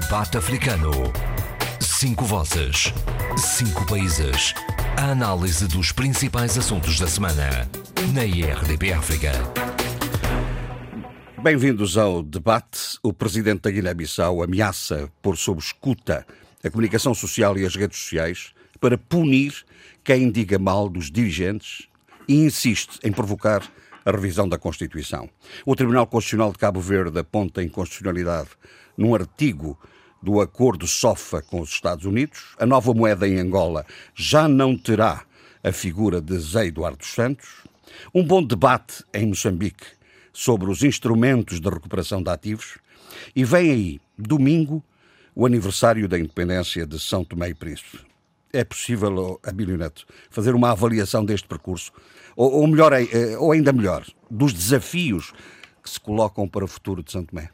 Debate Africano. Cinco vozes. Cinco países. A análise dos principais assuntos da semana. Na IRDP África. Bem-vindos ao debate. O presidente da Guiné-Bissau ameaça pôr sob escuta a comunicação social e as redes sociais para punir quem diga mal dos dirigentes e insiste em provocar a revisão da Constituição. O Tribunal Constitucional de Cabo Verde aponta inconstitucionalidade num artigo do acordo SOFA com os Estados Unidos. A nova moeda em Angola já não terá a figura de Zé Eduardo Santos. Um bom debate em Moçambique sobre os instrumentos de recuperação de ativos. E vem aí, domingo, o aniversário da independência de São Tomé e Príncipe. É possível, Abílio Neto, fazer uma avaliação deste percurso? Ou, ou, melhor, eh, ou ainda melhor, dos desafios que se colocam para o futuro de São Tomé?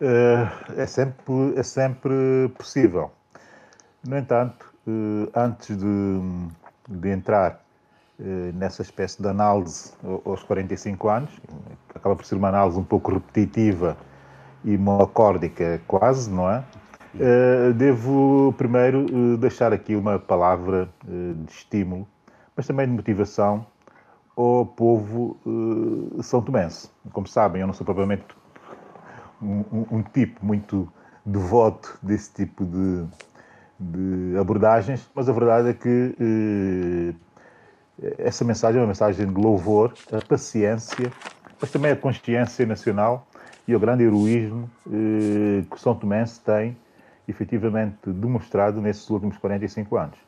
Eh, é sempre, é sempre possível. No entanto, eh, antes de, de entrar nessa espécie de análise aos 45 anos, acaba por ser uma análise um pouco repetitiva e monocórdica quase, não é? Devo primeiro deixar aqui uma palavra de estímulo mas também de motivação ao povo uh, são tomense. Como sabem, eu não sou propriamente um, um, um tipo muito devoto desse tipo de, de, abordagens, mas a verdade é que uh, essa mensagem é uma mensagem de louvor, a paciência, mas também a consciência nacional e o grande heroísmo uh, que São Tomense tem efetivamente demonstrado nesses últimos 45 anos.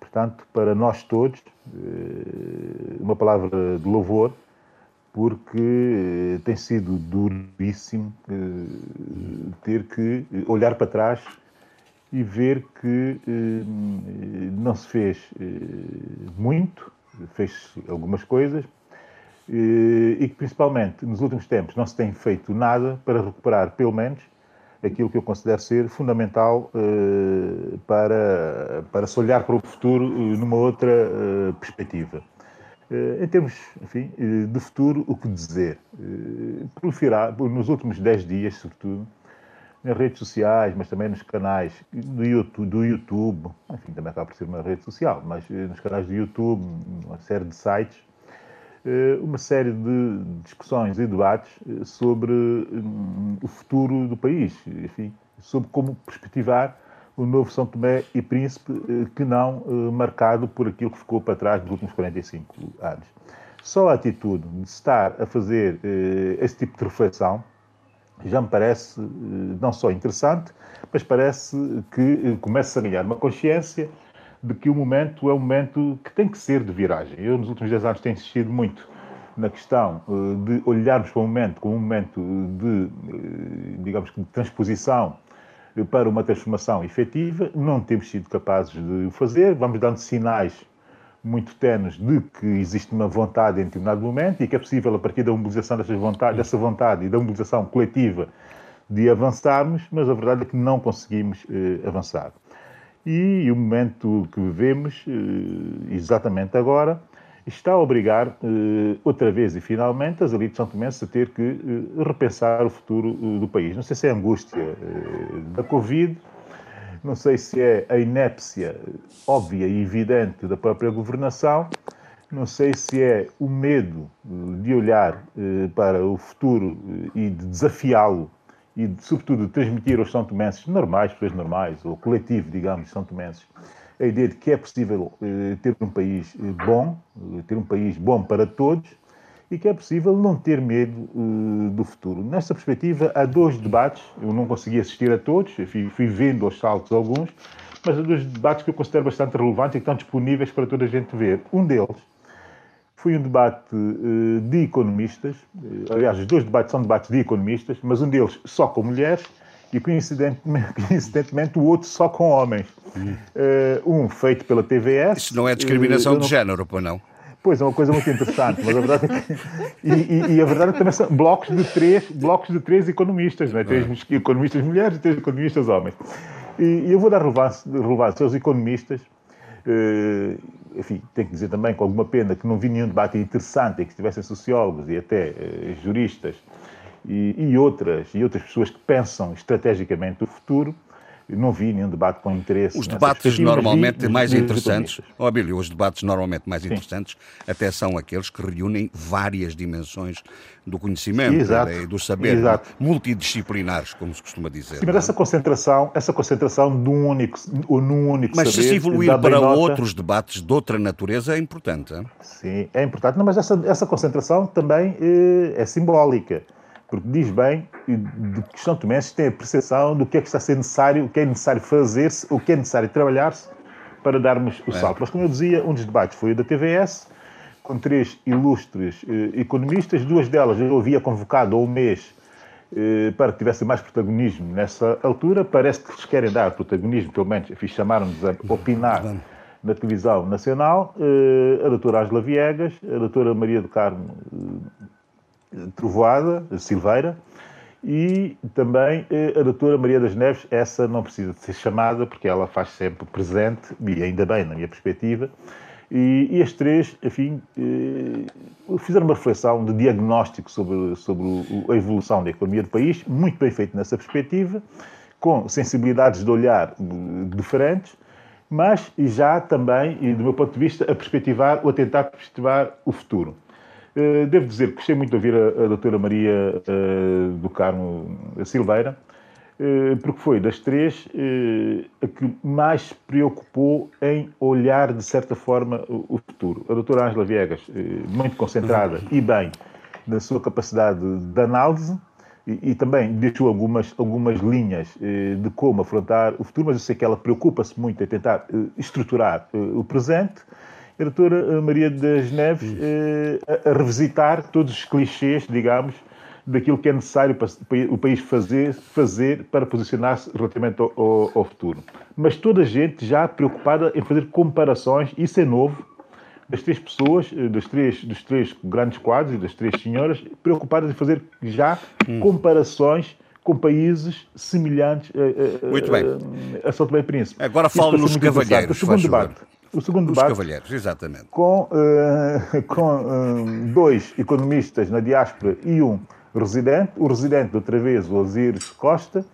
Portanto, para nós todos, eh, uma palavra de louvor, porque eh, tem sido duríssimo eh, ter que olhar para trás e ver que não se fez muito, fez algumas coisas, e que principalmente nos últimos tempos não se tem feito nada para recuperar, pelo menos, aquilo que eu considero ser fundamental uh, para, para se olhar para o futuro uh, numa outra uh, perspectiva. em termos enfim, de futuro, o que dizer? nos últimos 10 dias, sobretudo, nas redes sociais, mas também nos canais do YouTube, do YouTube, enfim, também acaba por ser uma rede social, mas nos canais do YouTube, uma série de sites, eh, uma série de discussões e debates eh, sobre hum, o futuro do país, enfim, sobre como perspectivar o novo São Tomé e Príncipe, eh, que não marcado por aquilo que ficou para trás nos últimos 45 anos. Só a atitude de estar a fazer esse tipo de reflexão já me parece não só interessante, mas parece que começa a ganhar uma consciência de que o momento é um momento que tem que ser de viragem. Eu, nos últimos 10 anos, tenho insistido muito na questão eh, de olharmos para o momento como um momento de, eh, digamos que, de transposição eh, para uma transformação efetiva. Não temos sido capazes de o fazer. Vamos dando sinais muito tenos de que existe uma vontade em determinado momento e que é possível, a partir da mobilização vontade, dessa vontade e da mobilização coletiva, de avançarmos, mas a verdade é que não conseguimos avançar. E o momento que vivemos, eh, exatamente agora, está a obrigar, eh, outra vez e finalmente, as elites são tomenses a ter que eh, repensar o futuro do país. Não sei se é a angústia da Covid, não sei se é a inépcia óbvia e evidente da própria governação, não sei se é o medo de olhar para o futuro e de desafiá-lo e, sobretudo, transmitir aos São Tomenses normais, pessoas normais, ou coletivo, digamos, São Tomenses, a ideia de que é possível eh, ter um país eh, bom, eh, ter um país bom para todos, e que é possível não ter medo eh, do futuro. Nesta perspectiva, há dois debates, eu não consegui assistir a todos, fui, fui vendo aos saltos alguns, mas há dois debates que eu considero bastante relevantes e que estão disponíveis para toda a gente ver. Um deles foi um debate uh, de economistas, uh, aliás, os dois debates são debates de economistas, mas um deles só com mulheres e, coincidentemente, coincidentemente o outro só com homens. Uh, um feito pela TVS. Isso não é discriminação não... de género, pois não? Pois, é uma coisa muito interessante, mas a verdade é que... E, e, a verdade é que também são blocos de três, blocos de três economistas, não é? Três ah. economistas mulheres e três economistas homens. E, e eu vou dar relevância, relevância aos economistas, enfim, tenho que dizer também com alguma pena que não vi nenhum debate interessante em que estivessem sociólogos e até uh, juristas e, e, outras, e outras pessoas que pensam estrategicamente o futuro, não vi nenhum debate com interesse. Os debates normalmente mais interessantes, oh, Abílio, os debates normalmente mais Sim. interessantes até são aqueles que reúnem várias dimensões do conhecimento Exato. e do saber, Exato. multidisciplinares, como se costuma dizer. Sim, mas essa concentração, essa concentração de um único, num único mas saber... Mas se evoluir para nota... outros debates de outra natureza é importante. Hein? Sim, é importante, não, mas essa, essa concentração também é, é simbólica porque diz bem de que São Tomé tem a percepção do que é que está a ser necessário, o que é necessário fazer-se, o que é necessário trabalhar-se para darmos o é. salto. Mas, como eu dizia, um dos debates foi o da TVS, com três ilustres eh, economistas, duas delas eu havia convocado há um mês eh, para que tivessem mais protagonismo nessa altura. Parece que lhes querem dar protagonismo, pelo menos chamaram-nos a opinar na televisão nacional. Eh, a doutora Angela Viegas, a doutora Maria do Carmo eh, Trovoada, Silveira, e também eh, a doutora Maria das Neves, essa não precisa de ser chamada, porque ela faz sempre presente, e ainda bem, na minha perspectiva, e, e as três, enfim, eh, fizeram uma reflexão de diagnóstico sobre, sobre a evolução da economia do país, muito bem feito nessa perspectiva, com sensibilidades de olhar eh, diferentes, mas já também, do meu ponto de vista, a perspectivar ou a tentar perspectivar o futuro. Eh, devo dizer que gostei muito de ouvir a, a doutora Maria uh, do Carmo Silveira, uh, porque foi das três a que mais se preocupou em olhar, de certa forma, o, futuro. A doutora Ângela Viegas, muito concentrada e bem na sua capacidade de análise, e, e, também deixou algumas, algumas linhas de como afrontar o futuro, mas eu sei que ela preocupa-se muito em tentar estruturar o presente a doutora eh, Maria das Neves eh, a, revisitar todos os clichês, digamos, daquilo que é necessário para o país fazer, fazer para posicionar-se relativamente ao, ao, ao, futuro. Mas toda a gente já preocupada em fazer comparações, isso é novo, das três pessoas, eh, dos três, dos três grandes quadros e das três senhoras, preocupadas em fazer já hum. comparações com países semelhantes a, a, Muito bem. a, a São Tomé e Príncipe. Agora falo nos cavalheiros. O segundo debate. O segundo debate. Os cavalheiros, exatamente. Com, uh, com uh, dois economistas na diáspora e um residente. O residente, outra vez, o Osiris Costa,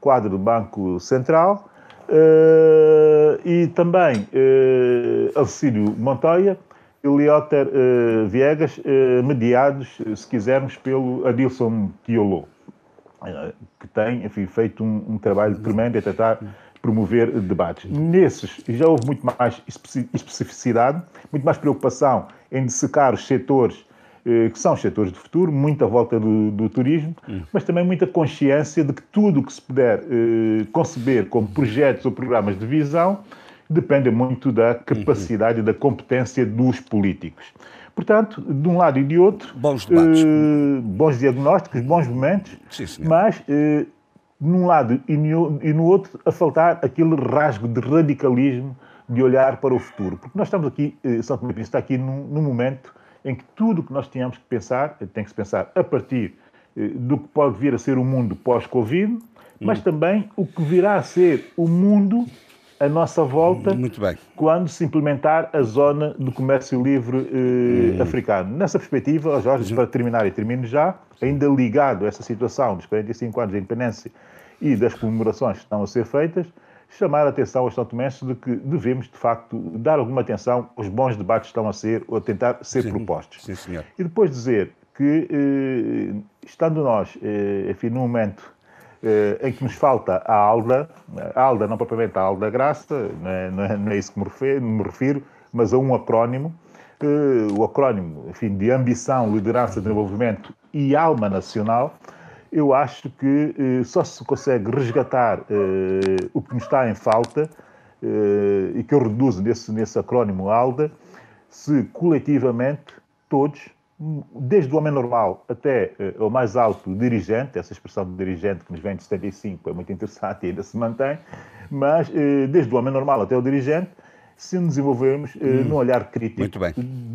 quadro do Banco Central. Uh, e também uh, Alcídio Montoya e Leóter uh, Viegas, mediados, se quisermos, pelo Adilson Tiolo, que tem enfim, feito um, um trabalho tremendo a tentar promover debates. Nesses já houve muito mais especificidade, muito mais preocupação em dissecar os setores eh, que são os setores do futuro, muita volta do, do turismo, hum. mas também muita consciência de que tudo o que se puder eh, conceber como projetos ou programas de visão depende muito da capacidade e da competência dos políticos. Portanto, de um lado e de outro, bons debates, eh, bons diagnósticos, bons momentos, Sim, mas eh, num lado e no, outro a faltar aquele rasgo de radicalismo de olhar para o futuro. Porque nós estamos aqui, eh, São Tomé está aqui num, num, momento em que tudo o que nós tínhamos que pensar, eh, tem que se pensar a partir eh, do que pode vir a ser o mundo pós-Covid, mas hum. também o que virá a ser o mundo à nossa volta quando se implementar a zona do comércio livre eh, hum. africano. Nessa perspectiva, Jorge, para terminar e termino já, ainda ligado a essa situação dos 45 anos da independência e das comemorações que estão a ser feitas, chamar a atenção aos São Tomenses de que devemos, de facto, dar alguma atenção aos bons debates que estão a ser ou a tentar ser sim, propostos. Sim, senhor. E depois dizer que, eh, estando nós, eh, enfim, num momento eh, em que nos falta a ALDA, a ALDA não propriamente a ALDA Graça, não é, não é, não é isso que me refiro, me refiro, mas a um acrónimo, eh, o acrónimo, enfim, de ambição, liderança, desenvolvimento e alma nacional, eu acho que eh, só se consegue resgatar eh, o que nos está em falta eh, e que eu reduzo nesse, nesse acrónimo ALDA, se coletivamente todos, desde o homem normal até eh, o mais alto dirigente, essa expressão de dirigente que nos vem de 75 é muito interessante e ainda se mantém, mas eh, desde o homem normal até o dirigente, se nos desenvolvermos eh, hum, num olhar crítico,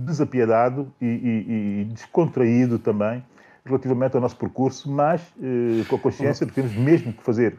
desapiedado e, e, e descontraído também relativamente ao nosso percurso, mas eh, com a consciência de que temos mesmo que fazer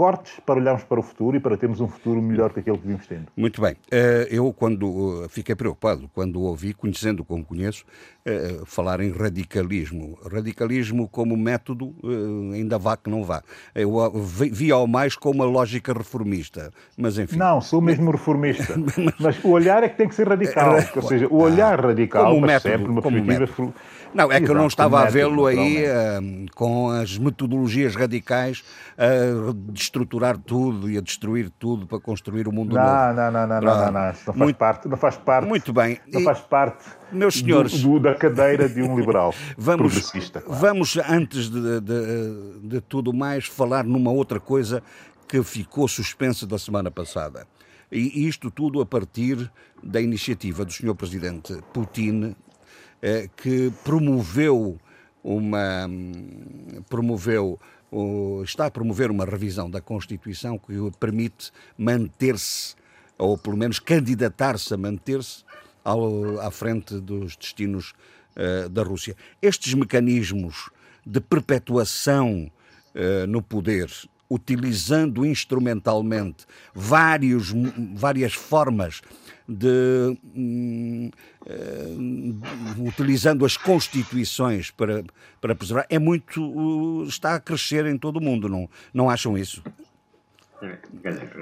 cortes para olharmos para o futuro e para termos um futuro melhor que aquele que vimos tendo. Muito bem. Eh, eu, quando fiquei preocupado, quando ouvi, conhecendo como conheço, eh, falar em radicalismo. Radicalismo como método, eh, ainda vá que não vá. Eu vi ao mais com uma lógica reformista, mas enfim. Não, sou mesmo reformista. mas o olhar é que tem que ser radical. Ou seja, o olhar radical, como mas método, sempre uma perspectiva... Método. Não, é Exato, que eu não estava a vê-lo aí uh, com as metodologias radicais a destruturar tudo e a destruir tudo para construir o mundo não, novo. Não, não, não, não, não, não, isso não faz muito, parte, não faz parte. Muito bem. Não faz parte meus senhores, do, do, da cadeira de um liberal vamos, progressista. Claro. Vamos, antes de, de, de tudo mais, falar numa outra coisa que ficou suspensa da semana passada. E isto tudo a partir da iniciativa do Sr. Presidente Putin eh, que promoveu uma promoveu está a promover uma revisão da Constituição que o permite manter-se ou pelo menos candidatar-se a manter-se à frente dos destinos uh, da Rússia. Estes mecanismos de perpetuação uh, no poder utilizando instrumentalmente vários, várias formas de um, uh, utilizando as constituições para, para preservar é muito está a crescer em todo o mundo não não acham isso é,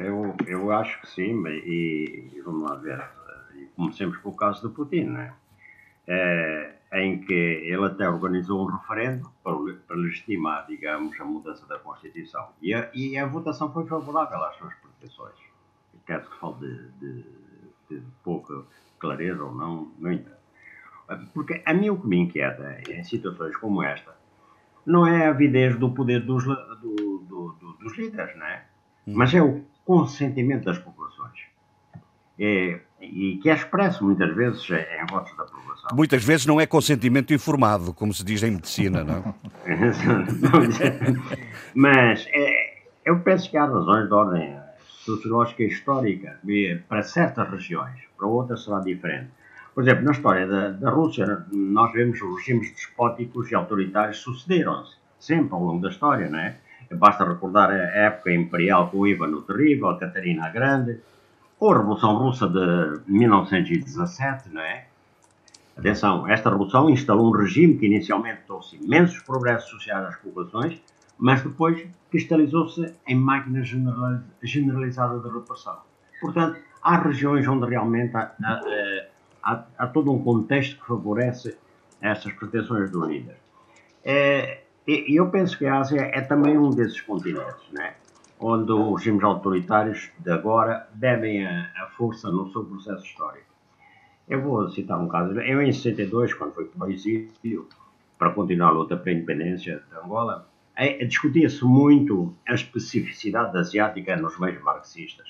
eu, eu acho que sim e, vamos lá ver comecemos pelo caso do Putin né? é, em que ele até organizou um referendo para, para legitimar, digamos, a mudança da Constituição. E a, e a votação foi favorável às suas pretensões. Quer que fale de, de, de, pouca clareza ou não, não interessa. Porque a mim o que me inquieta em situações como esta não é a avidez do poder dos, do, do, do, dos líderes, não é? Hum. Mas é o consentimento das populações. É, e que é expresso muitas vezes em votos da população. Muitas vezes não é consentimento informado, como se diz em medicina, não? Mas é, eu penso que há razões de ordem sociológica e histórica para certas regiões, para outras será diferente. Por exemplo, na história da, da Rússia, nós vemos os regimes despóticos e autoritários sucederam-se, sempre ao longo da história, não é? Basta recordar a época imperial com Ivan o Terrível, a Catarina a Grande, ou a Revolução Russa de 1917, não é? Atenção, esta revolução instalou um regime que inicialmente trouxe imensos progressos sociais às populações, mas depois cristalizou-se em máquina generalizada de repressão. Portanto, há regiões onde realmente há, há, há, todo um contexto que favorece estas pretensões do líder. É, e eu penso que a Ásia é também um desses continentes, não é? onde os regimes autoritários de agora devem a, a, força no seu processo histórico. Eu vou citar um caso. Eu, em 62, quando fui para o exílio, para continuar a luta pela independência de Angola, discutia-se muito a especificidade asiática nos meios marxistas.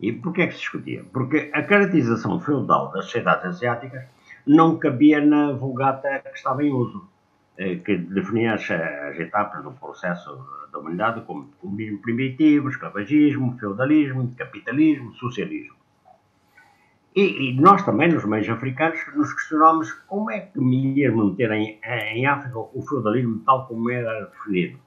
E porquê é que se discutia? Porque a caracterização feudal das sociedades asiáticas não cabia na vulgata que estava em uso. Eh, que definia as, as, etapas do processo da humanidade como comunismo primitivo, escravagismo, feudalismo, capitalismo, socialismo. E, e, nós também, nos meios africanos, nos questionamos como é que me ia manter em, em África o feudalismo tal como era definido.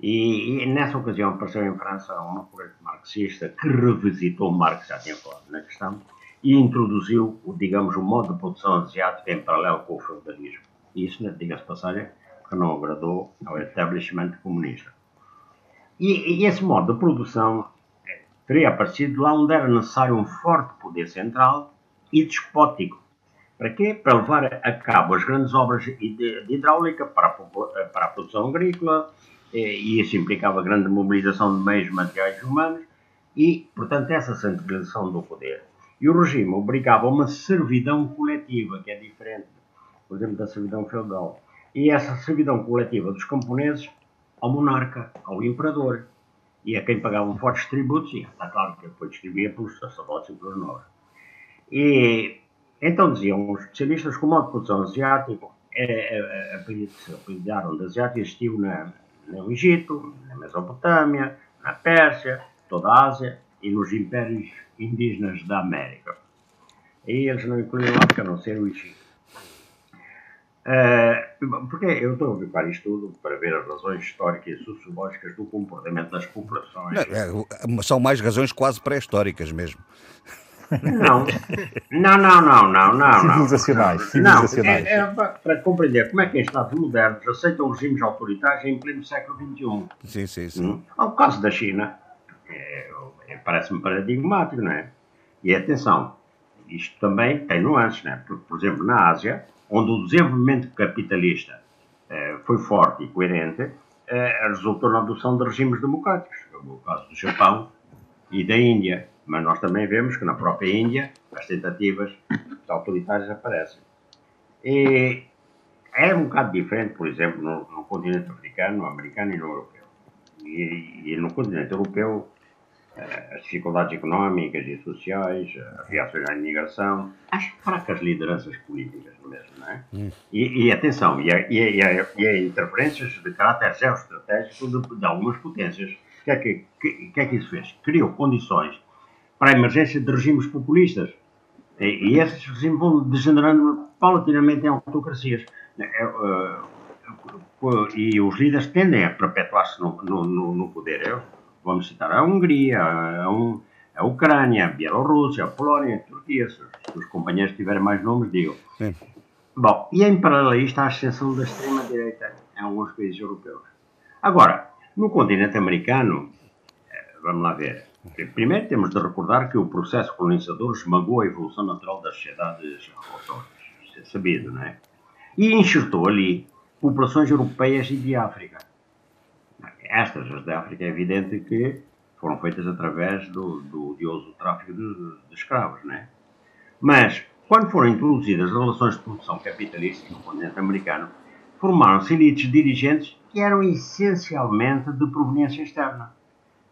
E, e, nessa ocasião apareceu em França um corrente marxista que revisitou Marx, já tinha falado na questão, e introduziu, digamos, o modo de produção asiático em paralelo com o feudalismo. E isso, diga-se passagem, que não agradou ao establishment comunista. E, e, esse modo de produção teria aparecido lá onde era necessário um forte poder central e despótico. Para quê? Para levar a cabo as grandes obras de, hidráulica para a, eh, para a, produção agrícola, eh, e isso implicava grande mobilização de meios materiais humanos e, portanto, essa centralização do poder. E o regime obrigava uma servidão coletiva, que é diferente por exemplo, da servidão feudal. E essa servidão coletiva dos camponeses ao monarca, ao imperador, e a quem pagavam fortes tributos, e está claro que depois distribuía pelos sacerdotes e pelos nobres. E então diziam os especialistas que o modo de produção asiático é, é, apelidaram de asiático existiu na, no Egito, na Mesopotâmia, na Pérsia, toda a Ásia e nos impérios indígenas da América. E eles não incluíam África, a não ser o Egito. Uh, porque eu estou a ver isto tudo para ver as razões históricas e sociológicas do comportamento das populações. Não, é, são mais razões quase pré-históricas mesmo. Não, não, não, não, não, não. Civilizacionais. civilizacionais. Não, é, é, para compreender como é que em Estados modernos aceitam regimes autoritários em pleno século XXI. Sim, sim, sim. Hum? Ao caso da China, é, é, parece-me paradigmático, não é? E atenção, isto também tem nuances, não é? Porque, por exemplo, na Ásia, onde o desenvolvimento capitalista eh, foi forte e coerente, eh, resultou na adoção de regimes democráticos, como o caso do Japão e da Índia. Mas nós também vemos que na própria Índia as tentativas autoritárias aparecem. E é um bocado diferente, por exemplo, no, no continente africano, no americano e no europeu. E, e no continente europeu as dificuldades económicas e sociais, as reações à imigração, as fracas lideranças políticas mesmo, não é? Hum. E, e, atenção, e a, e, a, e a interferências de caráter geoestratégico de, de algumas potências. O que, é que, que, que, é que isso fez? Criou condições para a emergência de regimes populistas. E, e esses regimes vão degenerando paulatinamente em autocracias. É, uh, e os líderes tendem a perpetuar-se no, no, no, poder. Eu, Vamos citar a Hungria, a, a Ucrânia, a Bielorrússia, a Polónia, a Turquia. Se, os companheiros tiverem mais nomes, digam. Sim. Bom, e em paralelo a isto, a ascensão da extrema-direita em alguns países europeus. Agora, no continente americano, eh, vamos lá ver. Primeiro temos de recordar que o processo colonizador esmagou a evolução natural das sociedades autónomas. Isso é sabido, não é? E enxertou ali populações europeias e de África estas, as da África, é evidente que foram feitas através do, do tráfico de, de escravos, né? Mas, quando foram introduzidas as relações de produção capitalistas no continente americano, formaram-se elites dirigentes que eram essencialmente de proveniência externa.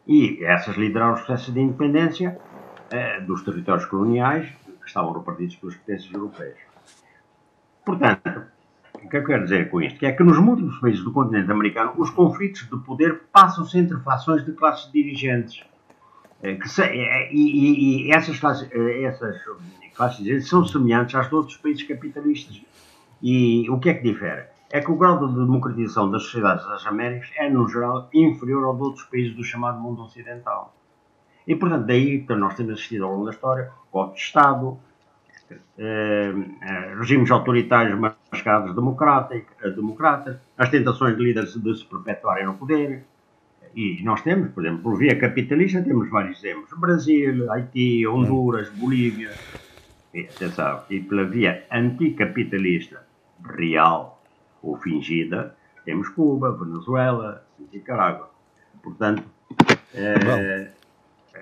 E essas lideraram os processos de independência eh, dos territórios coloniais que estavam repartidos pelas potências europeias. Portanto, o que é eu quero dizer com isto? Que é que nos múltiplos países do continente americano os conflitos de poder passam-se entre fações de classes dirigentes. Eh, se, eh, e, e, essas, classes, essas classes dirigentes são semelhantes às de outros países capitalistas. E o que é que difere? É que o grau de democratização das sociedades das Américas é, no geral, inferior ao de outros países do chamado mundo ocidental. E, portanto, daí que nós temos assistido ao longo da história golpe de Estado, eh, eh, regimes autoritários mascarados democratas, as tentações de líderes de se perpetuarem no poder. E nós temos, por exemplo, por via capitalista, temos vários exemplos: Brasil, Haiti, Honduras, Bolívia. E, atenção, e pela via anticapitalista, real ou fingida, temos Cuba, Venezuela, Nicarágua. Portanto, eh,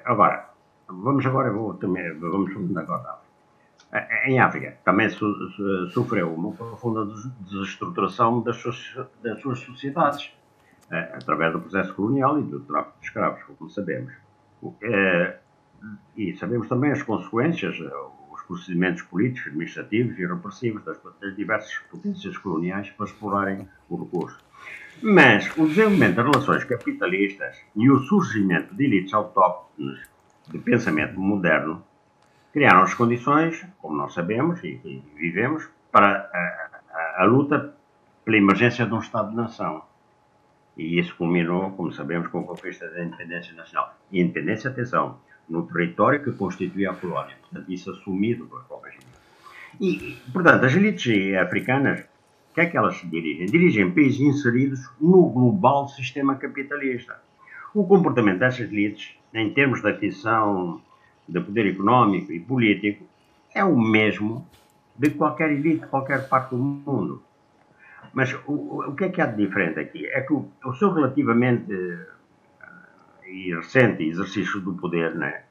agora, vamos agora, vou, também, vamos agora em África também sofreu uma profunda desestruturação das suas, das suas sociedades, eh, através do processo colonial e do tráfico de escravos, como sabemos. Eh, e sabemos também as consequências, eh, os procedimentos políticos, administrativos e repressivos das, das diversas potências coloniais para explorarem o recurso. Mas o desenvolvimento das relações capitalistas e o surgimento de elites autóctones de pensamento moderno criaram as condições, como nós sabemos e, e vivemos, para a, a, a, luta pela emergência de um Estado-nação. E isso culminou, como sabemos, com a conquista da independência nacional. E independência, atenção, no território que constituía a colónia. Portanto, isso assumido pelas próprias elites. E, portanto, as elites africanas, o que é que elas dirigem? Dirigem países inseridos no global sistema capitalista. O comportamento dessas elites, em termos de aquisição de poder económico e político é o mesmo de qualquer elite, de qualquer parte do mundo. Mas o, o que é que há de diferente aqui? É que o, o seu relativamente uh, e recente exercício do poder né,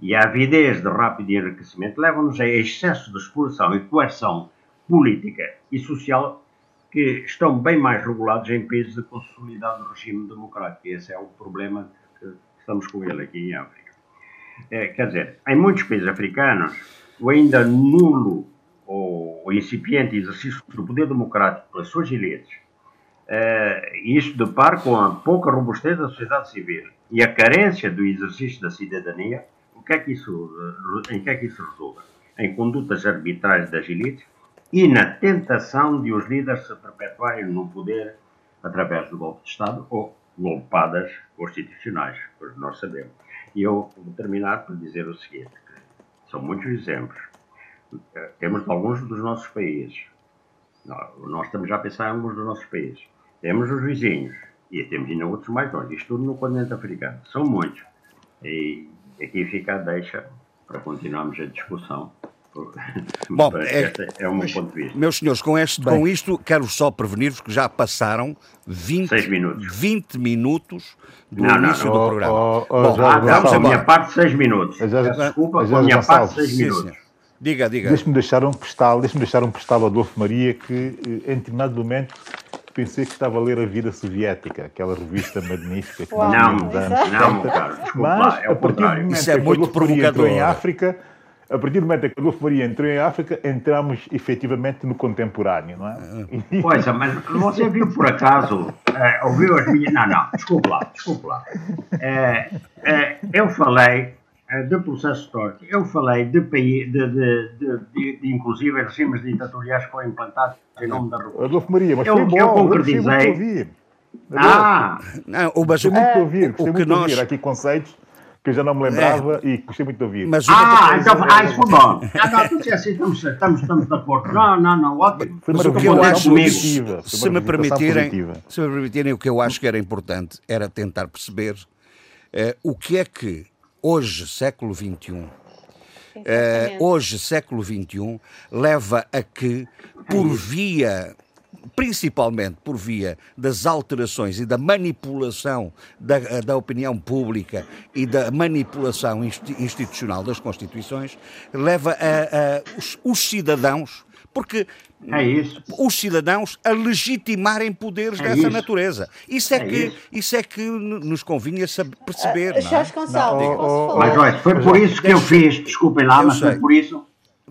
e a avidez de rápido enriquecimento levam-nos a excesso de exploração e coerção política e social que estão bem mais regulados em países de consolidado regime democrático. Esse é o problema que estamos com ele aqui em África. É, quer dizer, em muitos países africanos, o ainda nulo ou incipiente exercício do poder democrático pelas suas elites, é, isto de par com a pouca robustez da sociedade civil e a carência do exercício da cidadania, o que é que isso, em que é que isso resulta? Em condutas arbitrárias das elites e na tentação de os líderes se perpetuarem no poder através do golpe de Estado ou golpadas constitucionais, pois nós sabemos. E eu vou terminar por dizer o seguinte: são muitos exemplos. Eh, temos alguns dos nossos países. Nós estamos já a pensar em alguns dos nossos países. Temos os vizinhos e temos ainda outros mais longe. Isto tudo no continente africano. São muitos. E aqui fica a deixa para continuarmos a discussão. Bom, é, é o meu ponto de vista. Meus senhores, com, este, com isto quero só prevenir-vos que já passaram 20 minutos, 20 minutos do não, início não, do oh, programa. Oh, oh, Bom, ah, vamos a minha parte 6 minutos. Desculpa, a minha parte 6 minutos. Sim, diga, diga. Deixe-me deixar um postal, deixe-me deixar um postal ao Adolfo Maria que eh, em determinado momento pensei que estava a ler a Vida Soviética, aquela revista magnífica que Uau, não, não, não, cara, desculpa, Mas, é o contrário. Isso é muito provocador. Em África, a partir do momento em que Adolfo Maria entrou em África, entramos efetivamente no contemporâneo, não é? Pois é, mas você viu por acaso, é, ouviu as minhas. Não, não, desculpe lá, desculpe lá. É, é, eu falei é, de processo histórico, eu falei de, país, de, de, de, de, de inclusive regimes ditatoriais que foram implantados em nome da República. Adolfo Maria, mas eu, foi bom, eu concretizei. Ah! Não, o, mas, muito de ouvir, gostei muito de ouvir aqui conceitos que eu já não me lembrava é. e gostei muito de ouvir. Mas ah, então, ah, isso foi bom. Ah, não, tu assim, estamos, estamos, estamos de acordo. Não, não, não, ótimo. Uma o que eu acho, positiva, se, me permitirem, se me permitirem, o que eu acho que era importante era tentar perceber eh, o que é que hoje, século XXI, eh, hoje, século XXI, leva a que, por via principalmente por via das alterações e da manipulação da, da opinião pública e da manipulação institucional das Constituições, leva a, a os, os cidadãos porque é isso. os cidadãos a legitimarem poderes é dessa isso. natureza. Isso é, é que, isso. isso. é que nos convinha perceber. Uh, Jorge Gonçalves, não, posso falar? Mas olha, foi por isso que eu fiz, desculpem lá, mas sei. foi por isso.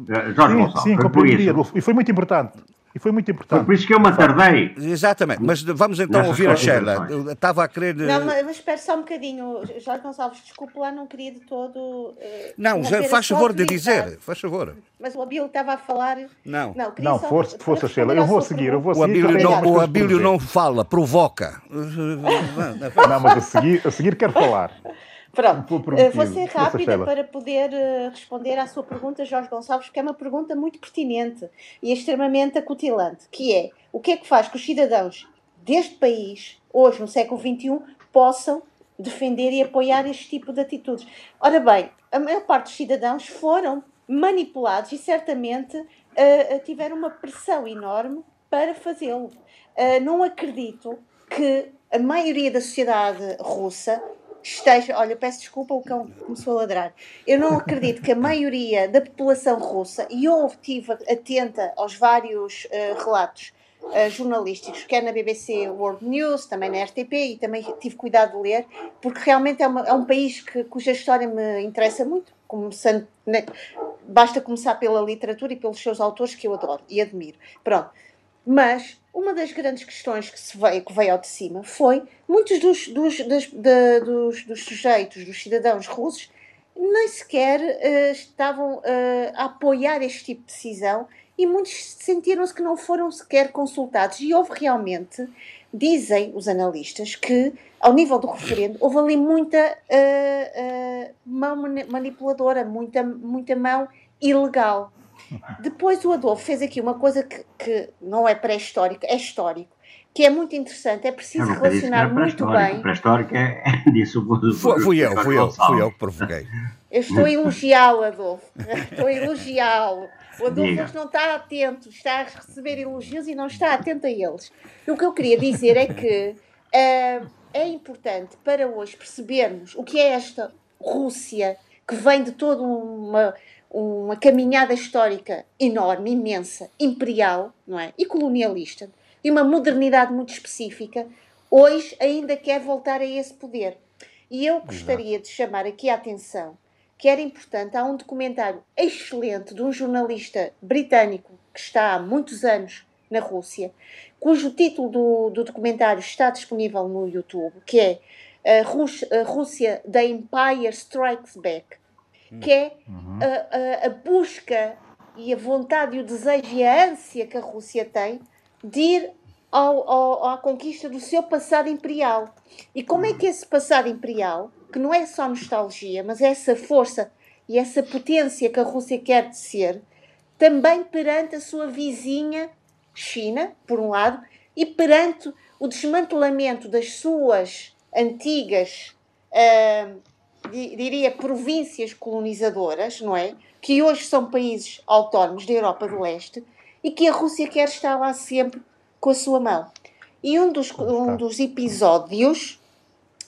Jorge sim, Gonçalves, sim, foi por isso. E foi muito importante. E foi muito importante. Foi por isso que eu me tardei. Exatamente, mas vamos então Nessas ouvir a Sheila. Eu estava a querer. Não, mas espere só um bocadinho. Jorge Gonçalves, desculpe lá, não queria de todo. Uh, não, já, faz favor de dizer, faz favor. Mas o Abílio estava a falar. Não, não, não força, força Sheila. Eu vou seguir, eu vou seguir. O Abílio, não, o Abílio não fala, provoca. não, mas a seguir, a seguir quero falar. Pronto, uh, vou ser rápida para poder uh, responder à sua pergunta, Jorge Gonçalves, porque é uma pergunta muito pertinente e extremamente acutilante, que é, o que é que faz que os cidadãos deste país, hoje no século XXI, possam defender e apoiar este tipo de atitudes? Ora bem, a maior parte dos cidadãos foram manipulados e certamente uh, tiveram uma pressão enorme para fazê-lo. não acredito que a maioria da sociedade russa esteja. Olha, peço desculpa, o cão começou a ladrar. Eu não acredito que a maioria da população russa, e eu estive atenta aos vários uh, relatos uh, jornalísticos, quer na BBC World News, também na RTP, e também tive cuidado de ler, porque realmente é, uma, é um país que, cuja história me interessa muito, começando. Né, basta começar pela literatura e pelos seus autores que eu adoro e admiro. Pronto. Mas uma das grandes questões que, se veio, que veio ao de cima foi muitos dos, dos, das, dos, dos sujeitos, dos cidadãos russos, nem sequer uh, estavam uh, a apoiar este tipo de decisão e muitos sentiram-se que não foram sequer consultados. E houve realmente, dizem os analistas, que ao nível do referendo houve ali muita uh, mão manipuladora, muita, muita mão ilegal. Depois o Adolfo fez aqui uma coisa que, que não é pré-histórico, é histórico, que é muito interessante, é preciso relacionar muito bem. Pré-histórico é, é disso. Foi, fui eu, fui eu, fui eu que provoquei. Eu estou a elogiá-lo, Adolfo. Estou a elogiá-lo. O Adolfo não está atento, está a receber elogios e não está atento a eles. E o que eu queria dizer é que uh, é importante para hoje percebermos o que é esta Rússia que vem de toda uma uma caminhada histórica enorme, imensa, imperial, não é? E colonialista, de uma modernidade muito específica, hoje ainda quer voltar a esse poder. E eu gostaria de chamar aqui a atenção que era importante, há um documentário excelente de um jornalista britânico que está há muitos anos na Rússia, cujo título do, do documentário está disponível no YouTube, que é a, Rússia, a Rússia The Empire Strikes Back que é uhum. a, a, a, busca e a vontade e o desejo e a ânsia que a Rússia tem de ir ao, ao, à conquista do seu passado imperial. E como é que esse passado imperial, que não é só nostalgia, mas é essa força e essa potência que a Rússia quer ser, também perante a sua vizinha China, por um lado, e perante o desmantelamento das suas antigas, uh, diria, províncias colonizadoras, não é? Que hoje são países autónomos da Europa do Leste e que a Rússia quer estar lá sempre com a sua mão. E um dos, um dos episódios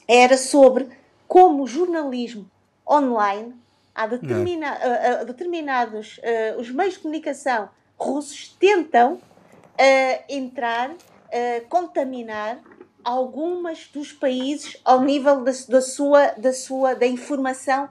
era sobre como o jornalismo online, há determina, uh, uh, determinados uh, os meios de comunicação russos tentam entrar, contaminar algumas dos países ao nível da, da sua, da sua da informação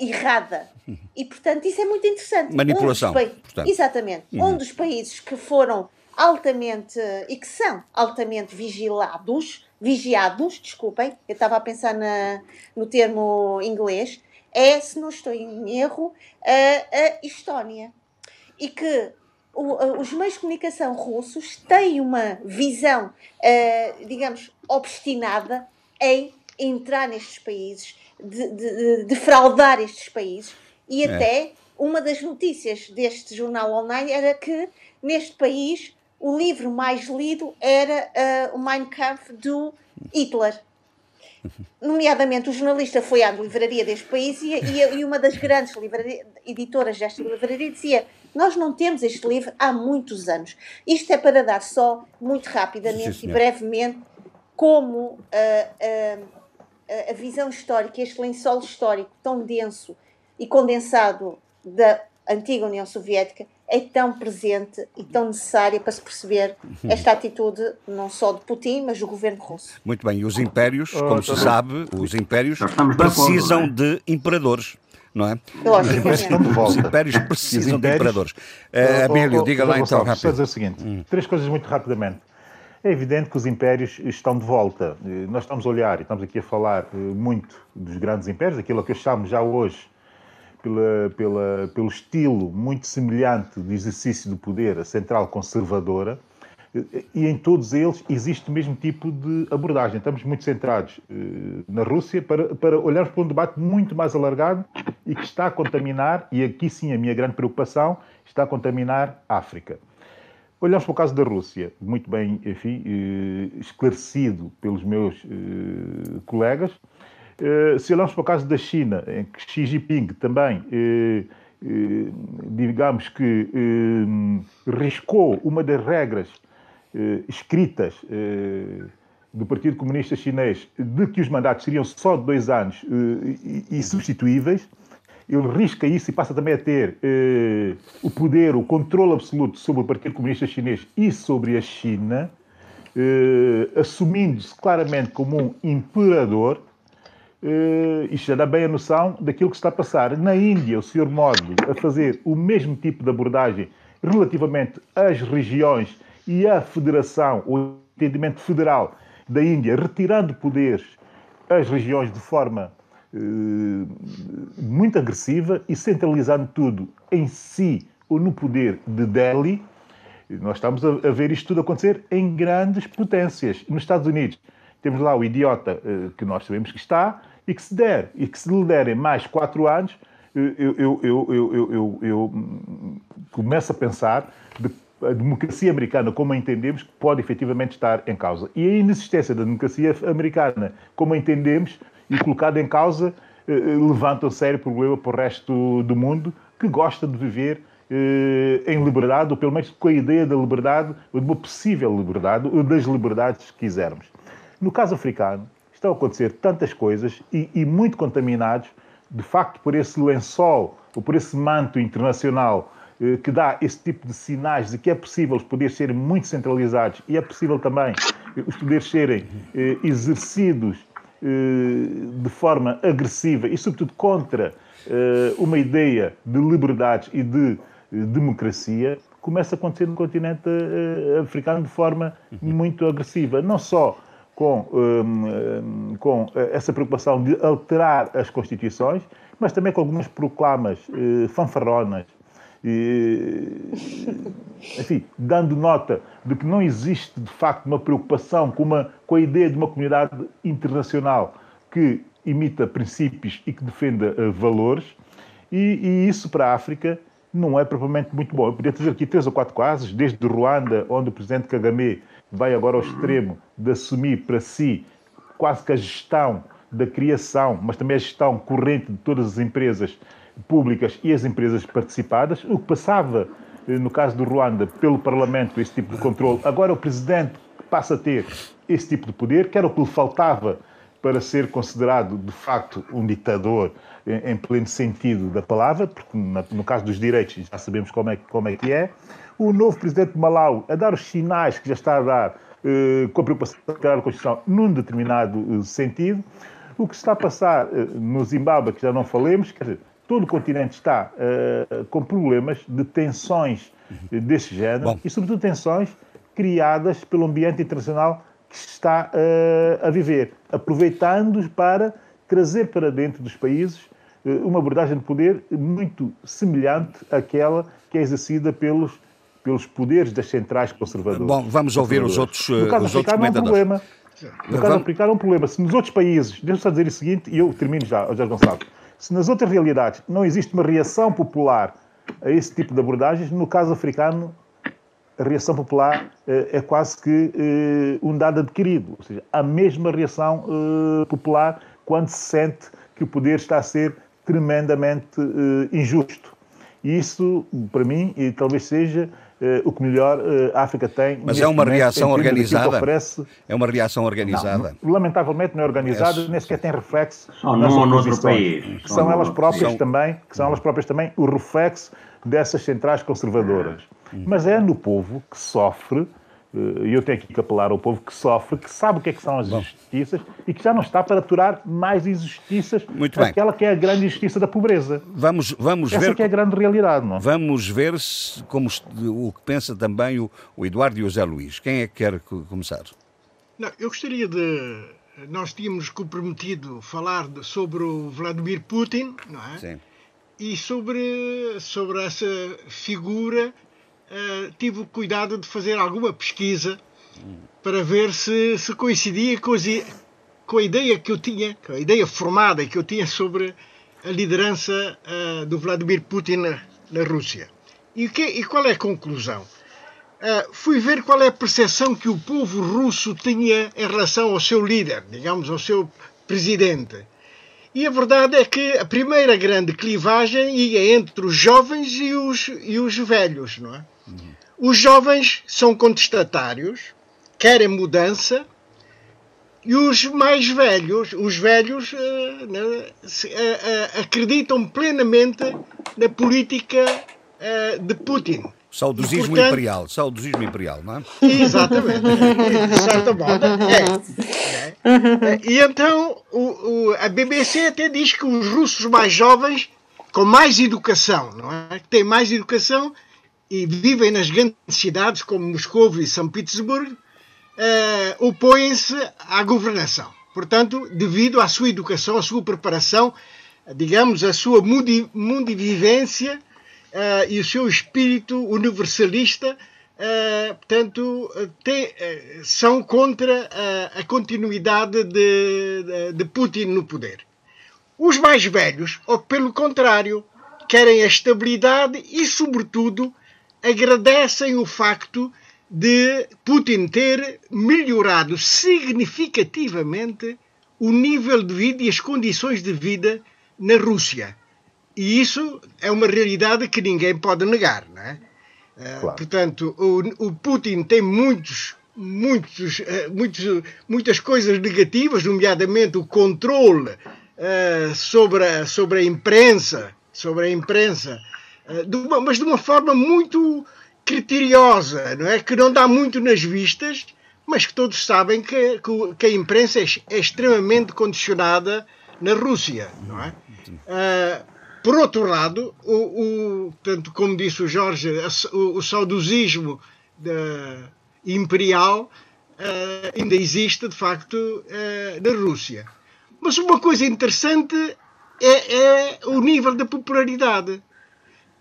errada. E, portanto, isso é muito interessante. Manipulação. Um Exatamente. Uhum. Um dos países que foram altamente e que são altamente vigilados, vigiados, desculpem, eu estava a pensar na, no termo inglês, é, se não estou em erro, a, a Estónia. E que os meios de comunicação russos têm uma visão, uh, digamos, obstinada em entrar nestes países, de, de, de fraudar estes países. E é. até uma das notícias deste jornal online era que neste país o livro mais lido era uh, o Mein Kampf do Hitler. Nomeadamente, o jornalista foi à livraria deste país e, e, e uma das grandes editoras desta livraria dizia: Nós não temos este livro há muitos anos. Isto é para dar só, muito rapidamente Sim, e brevemente, como uh, uh, a visão histórica, este lençol histórico tão denso e condensado da antiga União Soviética é tão presente e tão necessária para se perceber esta atitude não só de Putin, mas do governo russo. Muito bem, e os impérios, oh, como se sabe, os impérios precisam é? de imperadores não é? Os impérios precisam de imperadores. Uh, Abílio, diga lá então rápido. dizer o seguinte, hum. três coisas muito rapidamente. É evidente que os impérios estão de volta. Nós estamos a olhar, e estamos aqui a falar eh, muito dos grandes impérios, aquilo que eu chamo já hoje pela, pela, pelo estilo muito semelhante de exercício do poder, a central conservadora, e em todos eles existe o mesmo tipo de abordagem. Estamos muito centrados eh, na Rússia para, para olharmos para um debate muito mais alargado e que está a contaminar, e aqui sim a minha grande preocupação, está a contaminar a África. Olhamos para o caso da Rússia, muito bem enfim, eh, esclarecido pelos meus eh, colegas, eh, se olharmos para o caso da China, em que Xi Jinping também, eh, eh, digamos que riscou uma das regras escritas do Partido Comunista Chinês de que os mandatos seriam só de dois anos e substituíveis, ele risca isso e passa também a ter o poder, o controle absoluto sobre o Partido Comunista Chinês e sobre a China, assumindo-se claramente como um imperador, Uh, isto já dá bem a noção daquilo que está a passar. Na Índia, o Sr. Modi a fazer o mesmo tipo de abordagem relativamente às regiões e à federação, o entendimento federal da Índia, retirando poderes às regiões de forma uh, muito agressiva e centralizando tudo em si ou no poder de Delhi. Nós estamos a, a ver isto tudo acontecer em grandes potências. Nos Estados Unidos, temos lá o idiota uh, que nós sabemos que está e que se der, e que se lhe derem mais quatro anos, eu, eu, eu, eu, eu começo a pensar de a democracia americana, como a entendemos, pode efetivamente estar em causa. E a inexistência da democracia americana, como a entendemos, e colocada em causa, eh, levanta um sério problema para o resto do mundo que gosta de viver eh, em liberdade, ou pelo menos com a ideia da liberdade, ou de uma possível liberdade, ou das liberdades que quisermos. No caso africano, estão a acontecer tantas coisas e, e muito contaminados, de facto, por esse lençol ou por esse manto internacional eh, que dá esse tipo de sinais de que é possível os poderes serem muito centralizados e é possível também eh, os poderes serem eh, exercidos de forma agressiva e, sobretudo, contra uma ideia de liberdades e de democracia, começa a acontecer no continente africano de forma muito agressiva. Não só com, um, com eh, essa preocupação de alterar as constituições, mas também com algumas proclamas fanfarronas E, enfim, dando nota de que não existe de facto uma preocupação com, uma, com a ideia de uma comunidade internacional que imita princípios e que defenda uh, valores, e, e, isso para a África não é propriamente muito bom. Eu podia dizer aqui três ou quatro casos, desde Ruanda, onde o presidente Kagame vai agora ao extremo de assumir para si quase que a gestão da criação, mas também a gestão corrente de todas as empresas públicas e as empresas participadas, o que passava, eh, no caso do Ruanda, pelo Parlamento, esse tipo de controle. Agora o Presidente passa a ter esse tipo de poder, que era o que lhe faltava para ser considerado, de facto, um ditador em pleno sentido da palavra, porque no caso dos direitos já sabemos como é, como é que é. O novo Presidente de Malau a dar os sinais que já está a dar eh, com a preocupação de criar a Constituição num determinado eh, sentido. O que está a passar no Zimbábue, que já não falemos, quer dizer, todo o continente está uh, com problemas de tensões desse género Bom. e, sobretudo, tensões criadas pelo ambiente internacional que está uh, a viver, aproveitando para trazer para dentro dos países uh, uma abordagem de poder muito semelhante àquela que é exercida pelos pelos poderes das centrais conservadoras. Bom, vamos ouvir os outros, no caso os outros comentadores. Um problema. No caso africano é um problema. Se nos outros países, deixa-me só dizer o seguinte, e eu termino já, Jorge Gonçalves, se nas outras realidades não existe uma reação popular a esse tipo de abordagens, no caso africano, a reação popular eh, é quase que eh, um dado adquirido. Ou seja, a mesma reação eh, popular quando se sente que o poder está a ser tremendamente injusto. E isso, para mim, e talvez seja o que melhor uh, a África tem. Mas é uma reação organizada? Oferece... É uma reação organizada? Não, lamentavelmente não é organizada, é. nem sequer tem reflexo Só nas num outro país. Que são elas próprias são... também, que são elas próprias também o reflexo dessas centrais conservadoras. Hum. Mas é no povo que sofre e eu tenho aqui que apelar ao povo que sofre, que sabe o que é que são as injustiças e que já não está para aturar mais injustiças, Muito bem. aquela que é a grande injustiça da pobreza. Vamos, vamos Essa ver. que é a grande realidade, não? Vamos ver se, como o que pensa também o, o Eduardo e o Zé Luís. Quem é que quer começar? Não, eu gostaria de. Nós tínhamos comprometido falar de, sobre o Vladimir Putin, não é? Sim. E sobre, sobre essa figura uh, tive o cuidado de fazer alguma pesquisa para ver se, se coincidia com, com, a ideia que eu tinha, com a ideia formada que eu tinha sobre a liderança uh, do Vladimir Putin na, na Rússia. E, que, e, qual é a conclusão? Uh, fui ver qual é a percepção que o povo russo tinha em relação ao seu líder, digamos, ao seu presidente. E a verdade é que a primeira grande clivagem ia entre os jovens e os, e os velhos, não é? Os jovens são contestatários, querem mudança, e os mais velhos, os velhos, uh, né, uh, acreditam plenamente na política de Putin. Saudosismo e, portanto, imperial, saudosismo imperial, não é? Exatamente, de certa modo. É. é. E então o, o, a BBC até diz que os russos mais jovens, com mais educação, não é? Que têm mais educação, e vivem nas grandes cidades como Moscou e São Petersburgo, eh, opõem-se à governação. Portanto, devido à sua educação, à sua preparação, digamos, à sua mundivivência eh, e o seu espírito universalista, eh, portanto, te, eh, são contra a continuidade de, de, de Putin no poder. Os mais velhos, ou pelo contrário, querem a estabilidade e, sobretudo, agradecem o facto de Putin ter melhorado significativamente o nível de vida e as condições de vida na Rússia. E isso é uma realidade que ninguém pode negar, não é? Eh, claro. portanto, o, o, Putin tem muitos, muitos, uh, muitos, muitas coisas negativas, nomeadamente o controle uh, sobre, a, sobre a imprensa, sobre a imprensa eh, de uma, mas de uma forma muito criteriosa, não é? Que não dá muito nas vistas, mas que todos sabem que, que a imprensa é, é, extremamente condicionada na Rússia, não é? Uh, por outro lado, o, o, tanto como disse o Jorge, o, o saudosismo imperial uh, ainda existe, de facto, na Rússia. Mas uma coisa interessante é, é o nível da popularidade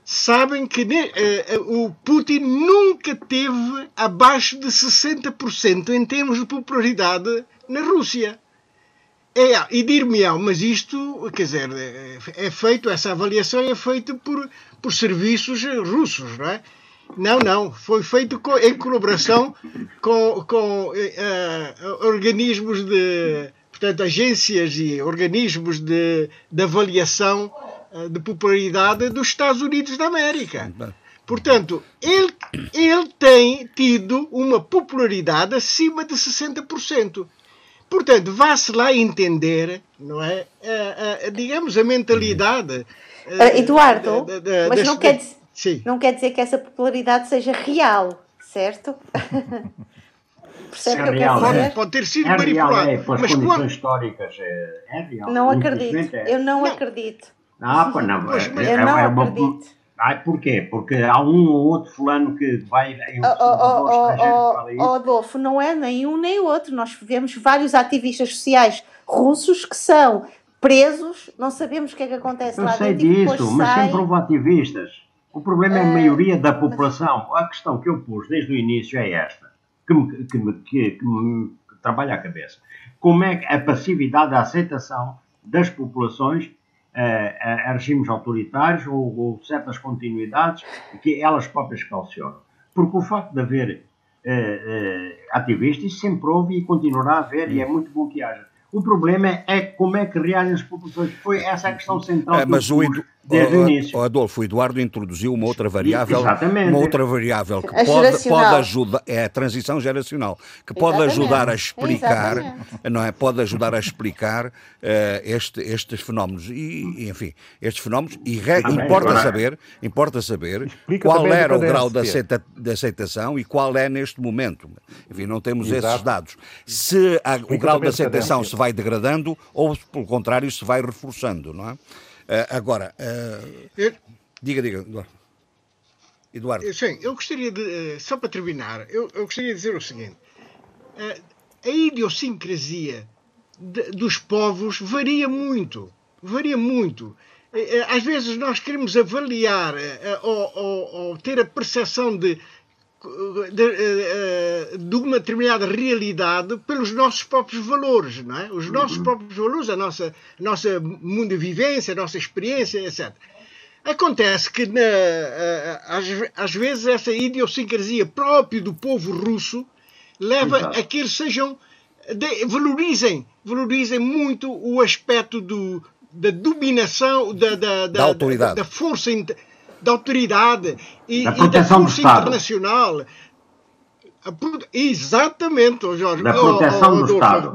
sabem que uh, o Putin nunca teve abaixo de 60% em termos de popularidade na Rússia. É, e dir-me, mas isto, quer dizer, é, é feito, essa avaliação é feita por, por serviços russos, não é? Não, não, foi feito em colaboração com, com uh, organismos de, portanto, agências e organismos de, de avaliação de popularidade dos Estados Unidos da América. Portanto, ele, ele tem tido uma popularidade acima de 60%. Portanto, vá-se lá entender, não é? A, a, digamos, a mentalidade. Uh, Eduardo, da, da, mas não, quer dizer, não quer dizer que essa popularidade seja real, certo? Percebe é real, pode, é. pode ter sido é manipulado. É, pelas mas condições quando... históricas é, é real. Não acredito. É. Eu não, não, acredito. Ah, pá, não. Mas, é, eu não acredito. Ah, porquê? Porque há um ou outro fulano que vai em oh, oh, oh, oh, Adolfo, não é nem um nem outro. Nós vemos vários ativistas sociais russos que são presos, não sabemos o que é que acontece Eu lá sei disso, mas sai... sempre houve ativistas. O problema é a ah, maioria da população. A questão que eu pus desde o início é esta, que me, que me, que, que me trabalha a cabeça. Como é que a passividade, a aceitação das populações a, a regimes autoritários ou, ou, certas continuidades que elas próprias calcionam. Porque o facto de haver uh, uh, ativistas sempre houve e continuará a haver, e é muito bom que haja. O problema é, é como é que reagem as populações. Foi essa a questão central. É, mas o, desde o, início. Adolfo, o Eduardo introduziu uma outra variável, Exatamente. uma outra variável que pode, pode ajudar, é a transição geracional, que pode Exatamente. ajudar a explicar, Exatamente. não é? Pode ajudar a explicar uh, este, estes fenómenos e, enfim, estes fenómenos e re, importa agora, saber, importa saber qual era o grau de, aceita, de, aceitação e qual é neste momento. Enfim, não temos Exato. esses dados. Se a, o grau de aceitação se vai degradando ou, pelo contrário, se vai reforçando, não é? Uh, agora, uh, eu, diga, diga, Eduardo. Eduardo. Sim, eu gostaria de, só para terminar, eu, eu, gostaria de dizer o seguinte: a idiosincrasia de, dos povos varia muito, varia muito. Às vezes nós queremos avaliar ou, ou, ou ter a percepção de de, eh, eh, de, uma determinada realidade pelos nossos próprios valores, não é? Os nossos uhum. próprios valores, a nossa, a nossa mundo de vivência, a nossa experiência, etc. Acontece que, na, eh, às, às, vezes, essa idiosincrasia própria do povo russo leva Exato. a que eles sejam. De, valorizem, valorizem muito o aspecto do, da dominação, da, da, da, da autoridade. da, da força da autoridade e da, e da força internacional. Exatamente, Jorge. Da proteção oh, oh, do Estado.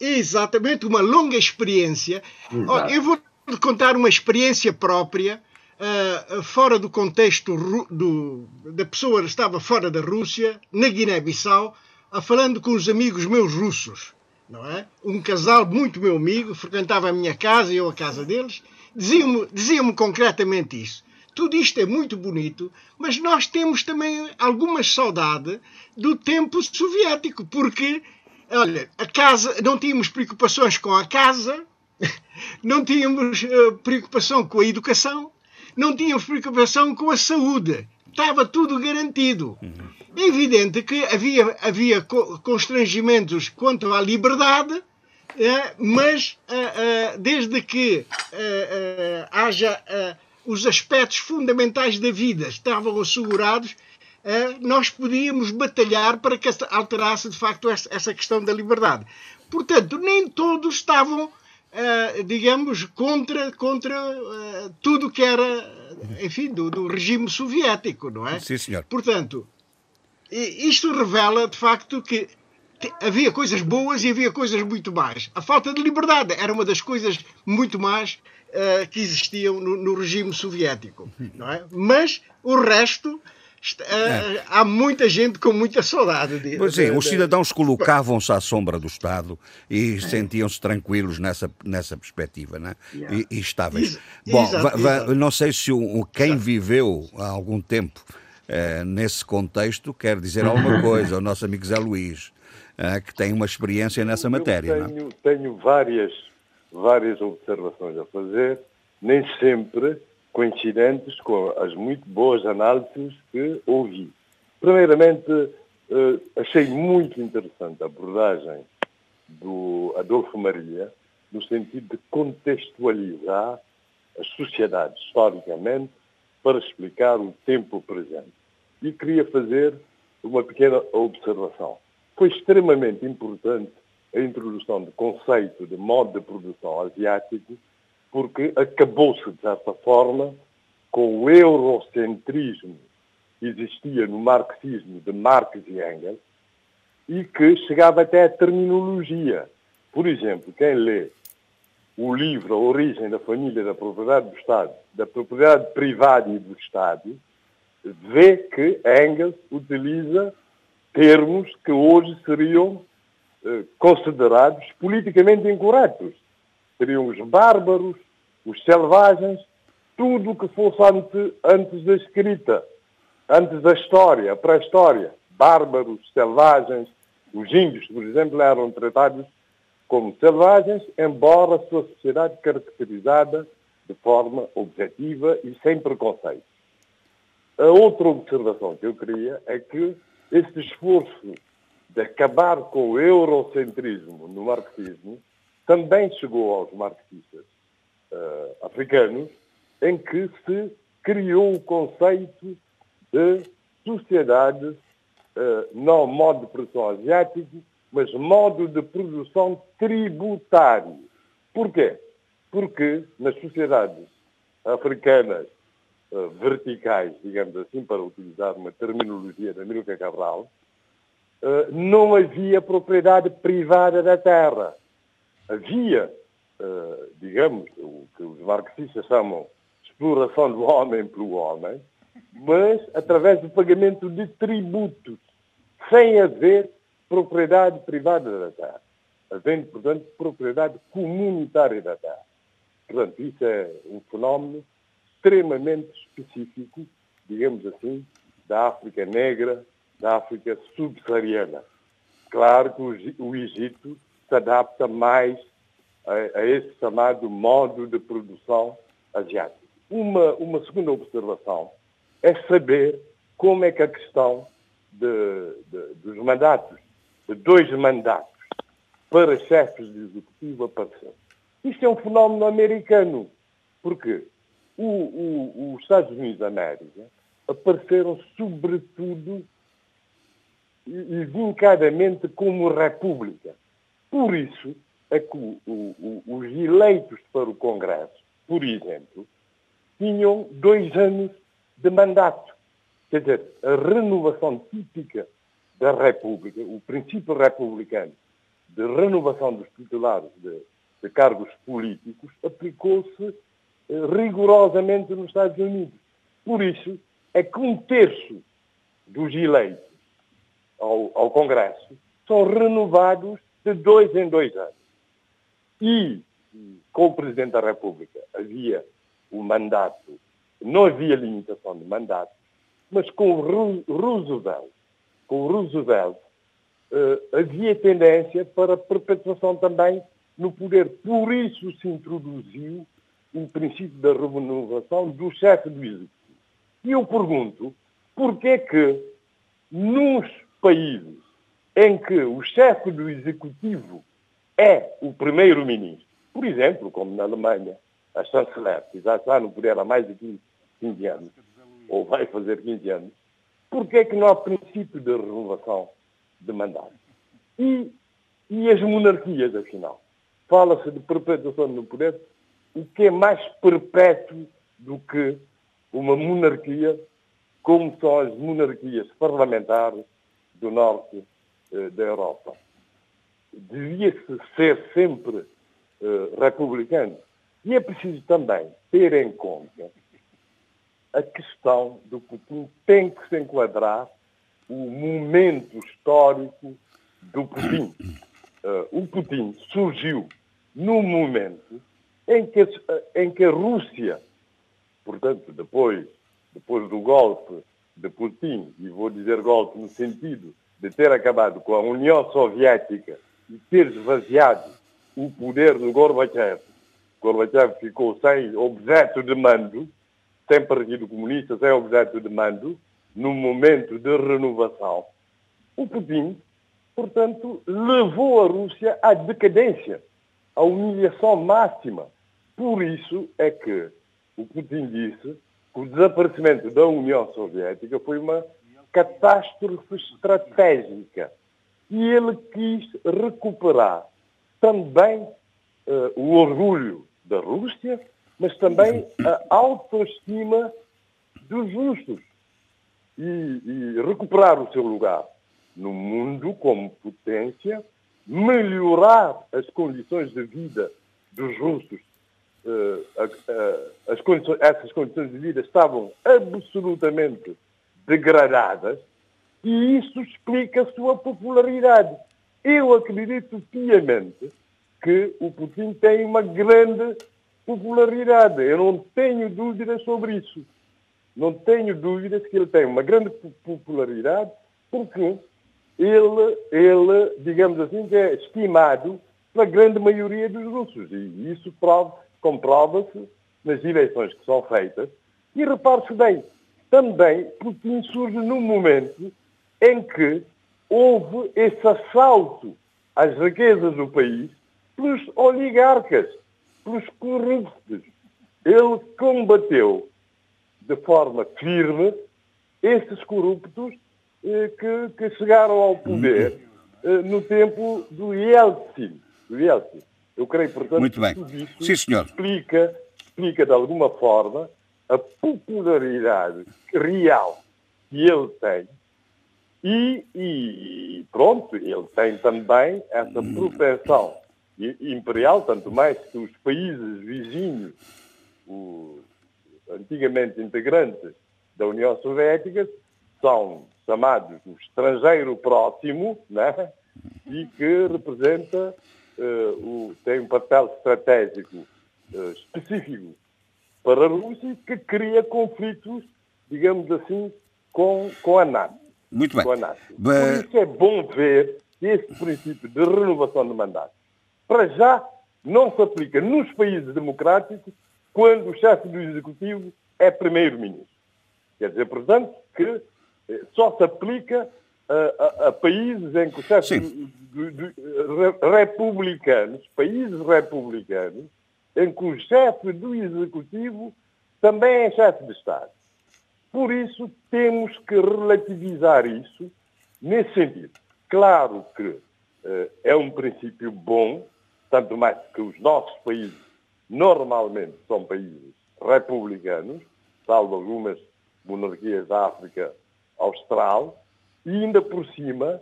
exatamente, uma longa experiência. Oh, eu vou contar uma experiência própria, uh, fora do contexto do, da pessoa que estava fora da Rússia, na Guiné-Bissau, uh, falando com os amigos meus russos. Não é? Um casal muito meu amigo, frequentava a minha casa e eu a casa deles, diziam-me diziam concretamente isso. Tudo isto é muito bonito, mas nós temos também alguma saudade do tempo soviético, porque, olha, a casa, não tínhamos preocupações com a casa, não tínhamos uh, preocupação com a educação, não tínhamos preocupação com a saúde. Estava tudo garantido. É evidente que havia, havia constrangimentos quanto à liberdade, mas uh, uh, desde que uh, haja os aspectos fundamentais da vida estavam assegurados, nós podíamos batalhar para que alterasse de facto essa questão da liberdade. Portanto, nem todos estavam, digamos, contra, contra tudo que era, enfim, do, do regime soviético, não é? Sim, senhor. Portanto, isto revela de facto que havia coisas boas e havia coisas muito más. A falta de liberdade era uma das coisas muito más uh, que existiam no, no, regime soviético. Não é? Mas o resto. Uh, há muita gente com muita saudade de, Pois é, de, os cidadãos colocavam-se à sombra do Estado e sentiam-se tranquilos nessa, nessa perspectiva, né? Yeah. E, e estáveis. Bom, exato, exato. não sei se o, quem viveu há algum tempo uh, nesse contexto quer dizer alguma coisa, o nosso amigo Zé Luís que tem uma experiência nessa matéria. Eu tenho, tenho várias, várias observações a fazer, nem sempre coincidentes com as muito boas análises que ouvi. Primeiramente, uh, achei muito interessante a abordagem do Adolfo Maria, no sentido de contextualizar as sociedades historicamente para explicar o tempo presente. E queria fazer uma pequena observação. Foi extremamente importante a introdução do conceito de modo de produção asiático, porque acabou-se, de certa forma, com o eurocentrismo que existia no marxismo de Marx e Engels e que chegava até a terminologia. Por exemplo, quem lê o livro A Origem da Família da Propriedade do Estado, da Propriedade Privada e do Estado, vê que Engels utiliza termos que hoje seriam eh, considerados politicamente incorretos. Seriam os bárbaros, os selvagens, tudo o que fosse antes, antes da escrita, antes da história, a pré-história. Bárbaros, selvagens, os índios, por exemplo, eram tratados como selvagens, embora a sua sociedade caracterizada de forma objetiva e sem preconceito. A outra observação que eu queria é que este esforço de acabar com o eurocentrismo no marxismo também chegou aos marxistas uh, africanos, em que se criou o conceito de sociedades, uh, não modo de produção asiático, mas modo de produção tributário. Porquê? Porque nas sociedades africanas verticais, digamos assim, para utilizar uma terminologia da Milka Cabral, uh, não havia propriedade privada da terra. Havia, uh, digamos, o que os marxistas chamam exploração do homem pelo homem, mas através do pagamento de tributos, sem haver propriedade privada da terra, havendo, portanto, propriedade comunitária da terra. Portanto, isso é um fenómeno extremamente específico, digamos assim, da África negra, da África subsaariana. Claro que o Egito se adapta mais a, a esse chamado modo de produção asiático. Uma, uma segunda observação é saber como é que a questão de, de, dos mandatos de dois mandatos para chefes de executivo apareceu. Isto é um fenómeno americano, porque o, o, os Estados Unidos da América apareceram sobretudo e vincadamente como república. Por isso é que o, os eleitos para o Congresso, por exemplo, tinham dois anos de mandato. Quer dizer, a renovação típica da República, o princípio republicano de renovação dos titulares de, de cargos políticos, aplicou-se rigorosamente nos Estados Unidos. Por isso é que um terço dos eleitos ao, ao Congresso são renovados de dois em dois anos. E com o Presidente da República havia o mandato, não havia limitação de mandato, mas com o Roosevelt com o Roosevelt, uh, havia tendência para perpetuação também no poder. Por isso se introduziu o princípio da renovação do chefe do executivo. E eu pergunto, porquê que nos países em que o chefe do executivo é o primeiro-ministro, por exemplo, como na Alemanha, a chanceler, que já está no poder há mais de 15, 15 anos, ou vai fazer 15 anos, Porquê é que não há princípio de renovação de mandato? E, e as monarquias, afinal? Fala-se de perpetuação no poder. O que é mais perpétuo do que uma monarquia, como são as monarquias parlamentares do norte eh, da Europa? Devia-se ser sempre eh, republicano. E é preciso também ter em conta a questão do Putin tem que se enquadrar o momento histórico do Putin. Uh, o Putin surgiu num momento em que, em que a Rússia, portanto, depois, depois do golpe de Putin, e vou dizer golpe no sentido de ter acabado com a União Soviética e ter esvaziado o poder do Gorbachev, Gorbachev ficou sem objeto de mando, sem Partido Comunista, sem objeto de mando, no momento de renovação, o Putin, portanto, levou a Rússia à decadência, à humilhação máxima. Por isso é que o Putin disse que o desaparecimento da União Soviética foi uma catástrofe estratégica. E ele quis recuperar também uh, o orgulho da Rússia, mas também a autoestima dos russos e, e recuperar o seu lugar no mundo como potência, melhorar as condições de vida dos russos. Uh, as condições, essas condições de vida estavam absolutamente degradadas e isso explica a sua popularidade. Eu acredito piamente que o Putin tem uma grande popularidade. Eu não tenho dúvidas sobre isso. Não tenho dúvidas que ele tem uma grande popularidade porque ele, ele digamos assim, é estimado pela grande maioria dos russos. E isso comprova-se nas eleições que são feitas. E repare-se bem, também Putin surge num momento em que houve esse assalto às riquezas do país pelos oligarcas, pelos corruptos. Ele combateu de forma firme esses corruptos eh, que, que, chegaram ao poder eh, no tempo do Yeltsin. Do Yeltsin. Eu creio, portanto, Muito bem. que tudo isso Sim, senhor. Explica, explica de alguma forma a popularidade real que ele tem e, e, pronto, ele tem também essa propensão imperial, tanto mais que os países vizinhos, os antigamente integrantes da União Soviética, são chamados o estrangeiro próximo, né? e que representa, o, tem um papel estratégico uh, específico para a Rússia que cria conflitos, digamos assim, com, com a NATO. Muito bem. Com a NATO. Por isso é bom ver que esse princípio de renovação de mandato, para já, não se aplica nos países democráticos quando o chefe do Executivo é primeiro-ministro. Quer dizer, portanto, que eh, só se aplica a, a, a países em que o chefe republicanos, países republicanos, em que o chefe do Executivo também é chefe de Estado. Por isso, temos que relativizar isso nesse sentido. Claro que uh, é um princípio bom, tanto mais que os nossos países normalmente são países republicanos, salvo algumas monarquias da África Austral, e ainda por cima,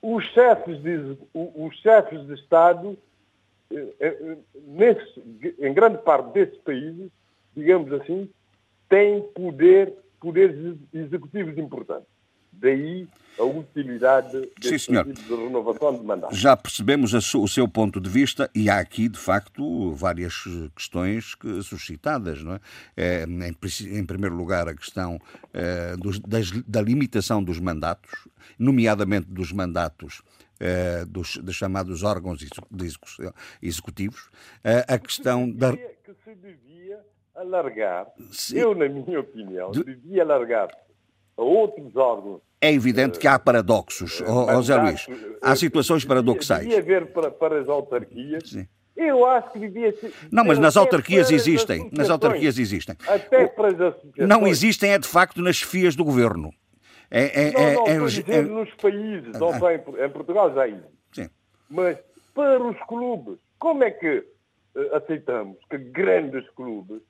os chefes de, os chefes de Estado eh, eh, nesse, em grande parte desses países, digamos assim, têm poder, poderes executivos importantes. Daí a utilidade desse Sim, de renovação de mandato. Já percebemos o seu ponto de vista e há aqui, de facto, várias questões que, suscitadas. Não é? é em, em, primeiro lugar, a questão é, dos, das, da limitação dos mandatos, nomeadamente dos mandatos uh, dos, dos, chamados órgãos executivos, uh, a questão da... Que se devia alargar, Sim. eu, na minha opinião, de... devia alargar a outros órgãos é evidente que há paradoxos, oh, Zé Luís. Há situações paradoxais. Devia haver para, para as autarquias. Sim. Eu acho que devia ser. Não, mas nas autarquias existem. Nas autarquias existem. Até para as associações. Não existem, é de facto, nas FIAs do governo. É, é, não, é, não, é, dizer, é, nos países, não só em, Portugal já existe. Sim. Mas para os clubes, como é que uh, aceitamos que grandes clubes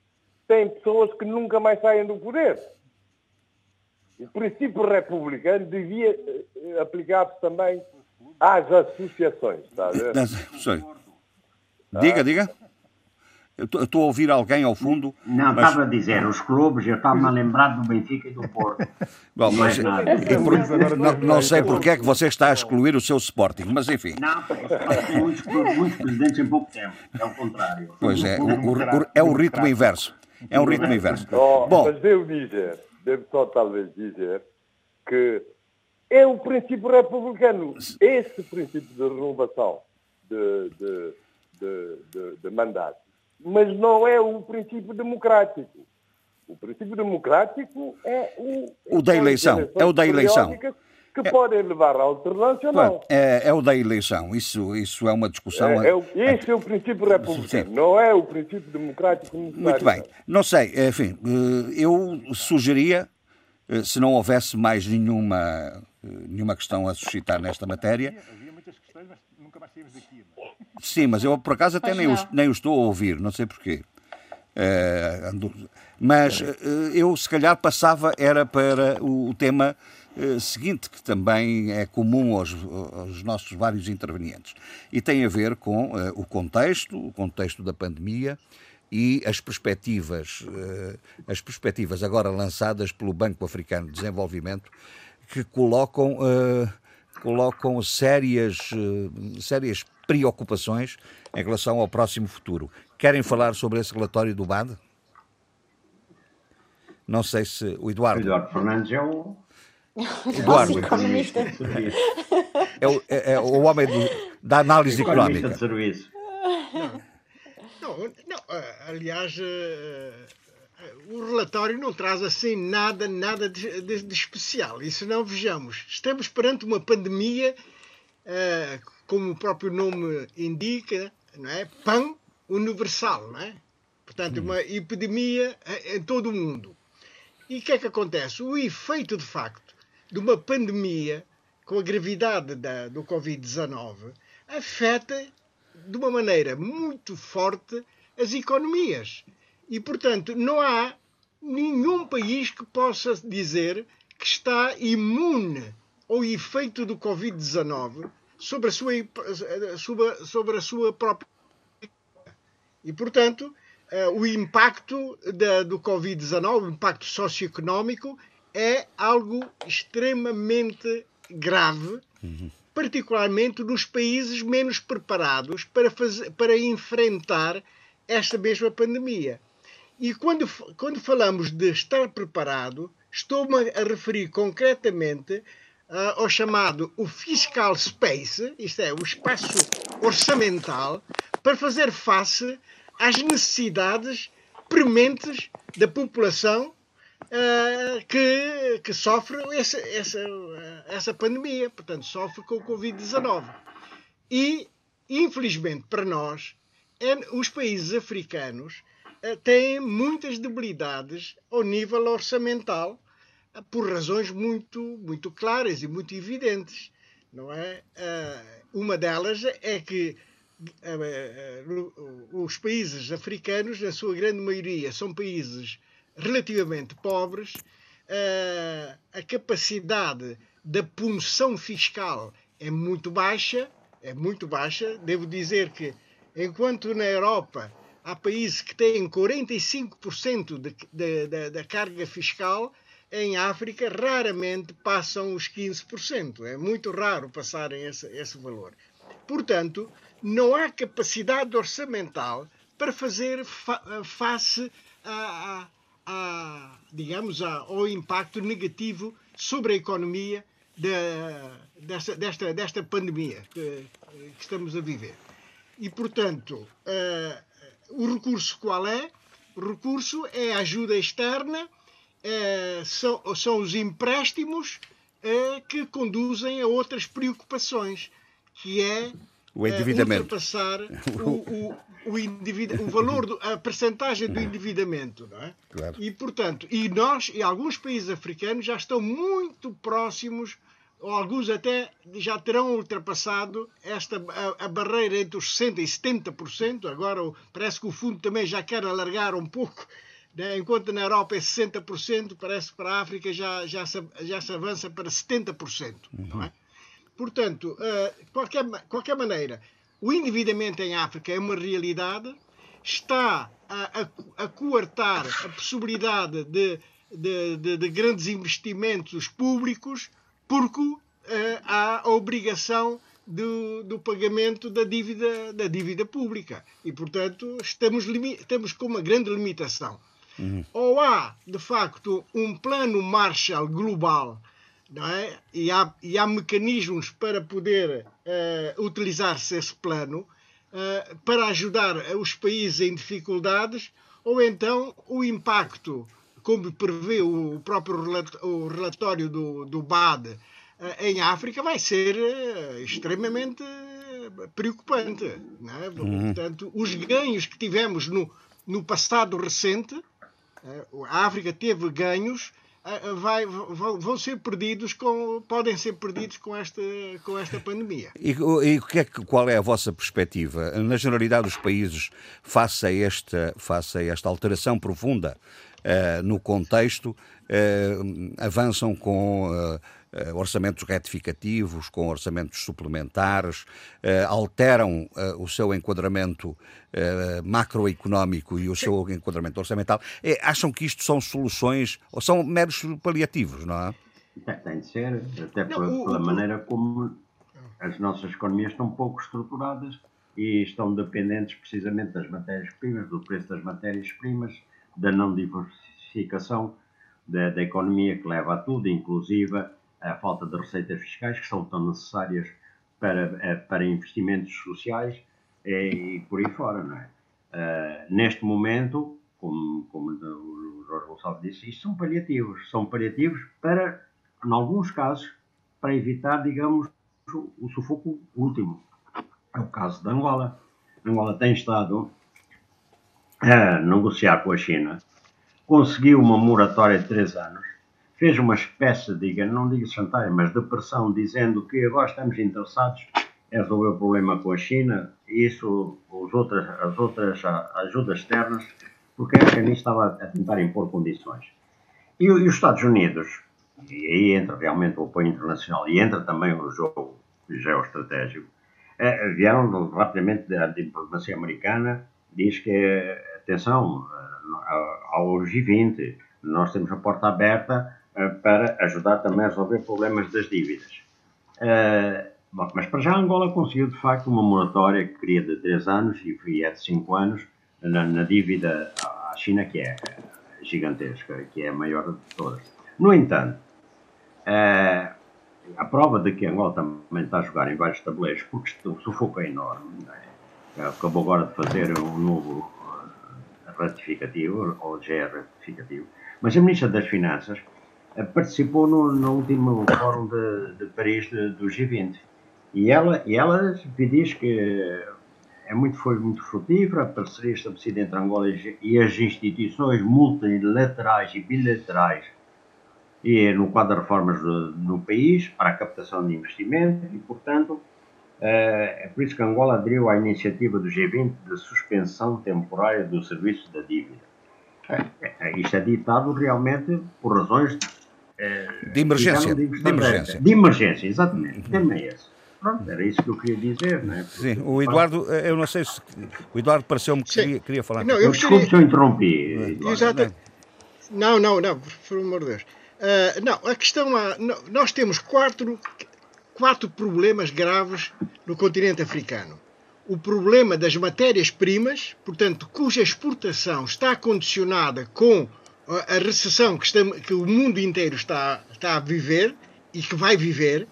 têm pessoas que nunca mais saem do poder? O princípio republicano devia uh, aplicar-se também às associações, está a ver? Diga, diga. Eu estou a ouvir alguém ao fundo. Não, mas... estava a dizer, os clubes, eu estava-me a lembrar do Benfica e do Porto. Bom, mas, por, não, não, sei porque é que você está a excluir o seu Sporting, mas enfim. Não, porque tem muitos, muitos presidentes em pouco tempo, é o contrário. Pois é, o, o, é o ritmo inverso. É um ritmo inverso. Oh, Bom, mas devo dizer, devo só talvez dizer, que é o princípio republicano. Esse princípio de renovação de, de, de, de, mandato mas não é o princípio democrático. O princípio democrático é o, o da eleição. É o da eleição. Que é, podem levar à alternância ou não. É, é, o da eleição. Isso, isso é uma discussão. É, é o, esse é o princípio republicano, Sim. não é o princípio democrático necessário. Muito bem. Não sei, enfim, eh, eu sugeria, eh, se não houvesse mais nenhuma, eh, nenhuma questão a suscitar nesta matéria. Havia muitas questões, mas nunca mais saímos daqui. Sim, mas eu por acaso até nem o, nem o estou a ouvir, não sei porquê. mas eu se calhar passava era para o, o tema seguinte, que também é comum aos, aos, nossos vários intervenientes, e tem a ver com uh, o contexto, o contexto da pandemia e as perspectivas, uh, as perspectivas agora lançadas pelo Banco Africano de Desenvolvimento, que colocam, colocam sérias, sérias preocupações em relação ao próximo futuro. Querem falar sobre esse relatório do BAD? Não sei se o Eduardo. Eduardo Fernandes é um Eduardo. É o, é, é o homem do, da análise económica. de serviço. Não, não, eh, aliás, uh, o relatório não traz assim nada, nada de, de, de, especial. E se não, vejamos, estamos perante uma pandemia, uh, como o próprio nome indica, não é? pan universal, não é? Portanto, hum. uma epidemia em todo o mundo. E o que é que acontece? O efeito, de facto, de uma pandemia com a gravidade da, do Covid-19 afeta de uma maneira muito forte as economias. E, portanto, não há nenhum país que possa dizer que está imune ao efeito do Covid-19 sobre a sua, sobre, a sua própria. E, portanto, uh, o impacto da, do Covid-19, o impacto socioeconómico, é algo extremamente grave, uhum. particularmente nos países menos preparados para, fazer, para enfrentar esta mesma pandemia. E quando, quando falamos de estar preparado, estou-me a referir concretamente uh, ao chamado o fiscal space, isto é, o espaço orçamental, para fazer face às necessidades prementes da população uh, que, que sofre essa, essa, essa pandemia, portanto, sofre com o Covid-19. E, infelizmente para nós, é, os países africanos uh, têm muitas debilidades ao nível orçamental, uh, por razões muito, muito claras e muito evidentes. Não é? uma delas é que os países africanos, na sua grande maioria, são países relativamente pobres, uh, a capacidade da punção fiscal é muito baixa, é muito baixa. Devo dizer que, enquanto na Europa há países que têm 45% de, de, de, da carga fiscal, em África raramente passam os 15%. É muito raro passarem esse, esse valor. Portanto, não há capacidade orçamental para fazer fa face a, digamos, a, ao impacto negativo sobre a economia de, desta, desta, desta pandemia que, que, estamos a viver. E, portanto, uh, o recurso qual é? O recurso é a ajuda externa, uh, são, são os empréstimos uh, que conduzem a outras preocupações, que é o endividamento. ultrapassar o, o, o, o valor, do, a percentagem do endividamento. Não é? Claro. E, portanto, e nós e alguns países africanos já estão muito próximos, ou alguns até já terão ultrapassado esta, a, a barreira entre os 60% e 70%. Agora parece que o fundo também já quer alargar um pouco. Né? Enquanto na Europa é 60%, parece que para a África já, já, se, já se avança para 70%. Uhum. Não é? Portanto, de uh, qualquer, qualquer maneira, o endividamento em África é uma realidade, está a, a, a coartar a possibilidade de, de, de, de grandes investimentos públicos, porque uh, há a obrigação do, do, pagamento da dívida, da dívida pública. E, portanto, estamos, estamos com uma grande limitação. Uhum. Ou há, de facto, um plano Marshall global não é? e, há, e há mecanismos para poder uh, utilizar-se esse plano uh, para ajudar os países em dificuldades, ou então o impacto como prevê o próprio relatório do, do BAD em África, vai ser extremamente preocupante. É? Uhum. Portanto, os ganhos que tivemos no, no passado recente, a África teve ganhos vai, vão, vão, ser perdidos com, podem ser perdidos com esta, com esta pandemia. E, e é, qual é a vossa perspectiva? Na generalidade dos países, face a esta, face a esta alteração profunda uh, no contexto, uh, avançam com. Uh, orçamentos retificativos, com orçamentos suplementares, uh, alteram uh, o seu enquadramento macroeconómico e o seu enquadramento orçamental. acham que isto são soluções ou são meros paliativos, não é? Tem de ser, até pela, pela maneira como as nossas economias estão pouco estruturadas e estão dependentes precisamente das matérias-primas, do preço das matérias-primas, da não diversificação da, da, economia que leva a tudo, inclusive a falta de receitas fiscais que são tão necessárias para, eh, para investimentos sociais e por aí fora, não é? Uh, neste momento, como, como o Jorge Gonçalves disse, isto são paliativos. São paliativos para, em alguns casos, para evitar, digamos, o, sufoco último. É o caso da Angola. Angola tem estado a negociar com a China, conseguiu uma moratória de três anos, fez uma espécie, diga, não digo chantagem, mas de pressão, dizendo que agora estamos interessados em resolver o problema com a China, e isso, os outras, as outras ajudas externas, porque a China estava a tentar impor condições. E, e, os Estados Unidos, e aí entra realmente o apoio internacional, e entra também o jogo geoestratégico, eh, vieram rapidamente da diplomacia americana, diz que, atenção, eh, ao G20, nós temos a porta aberta para ajudar também a resolver problemas das dívidas. Uh, bom, mas para já Angola conseguiu de facto uma moratória que queria de 3 anos e é de 5 anos na, na, dívida à China, que é gigantesca, que é a maior de todas. No entanto, uh, a prova de que Angola também está a jogar em vários tabuleiros, porque o sufoco é enorme, é? acabou agora de fazer um novo ratificativo, ou já é ratificativo, mas a Ministra das Finanças participou no, no último fórum de, de Paris de, do G20 e ela, e ela diz que é muito, foi muito frutífera a parceria estabelecida entre Angola e as instituições multilaterais e bilaterais e no quadro de reformas no país para a captação de investimento e, portanto, eh, é por isso que Angola aderiu à iniciativa do G20 de suspensão temporária do serviço da dívida. É, é, isto é ditado realmente por razões é, de emergência. de emergência. De emergência, exatamente. O tema é esse. Pronto, era isso que eu queria dizer, não é? Sim, o Eduardo, eh, eu não sei se. O Eduardo pareceu-me que queria, queria, falar. Não, eu Desculpe se eu interrompi. Exato. Não, não, não, por amor de Deus. Uh, não, a questão é. Nós temos quatro, quatro problemas graves no continente africano. O problema das matérias-primas, portanto, cuja exportação está condicionada com a recessão que, está, que o mundo inteiro está, está a viver e que vai viver,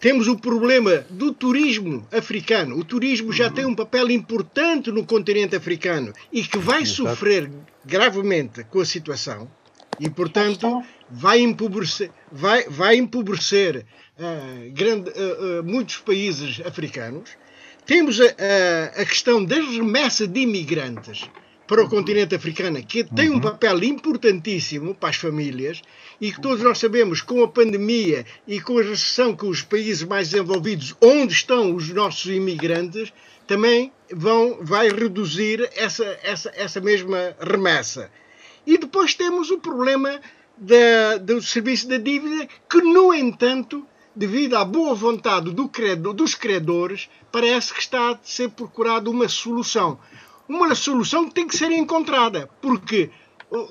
temos o problema do turismo africano. O turismo já tem um papel importante no continente africano e que vai sofrer gravemente com a situação e, portanto, vai empobrecer, vai, vai empobrecer uh, grande, uh, uh, muitos países africanos. Temos a, a, a questão das remessas de imigrantes para o continente africano, que tem um uhum. papel importantíssimo para as famílias e que todos nós sabemos, com a pandemia e com a recessão que os países mais desenvolvidos, onde estão os nossos imigrantes, também vão, vai reduzir essa, essa, essa mesma remessa. E depois temos o problema da, do serviço da dívida, que, no entanto, devido à boa vontade do credo, dos credores, parece que está a ser procurada uma solução uma solução que tem que ser encontrada, porque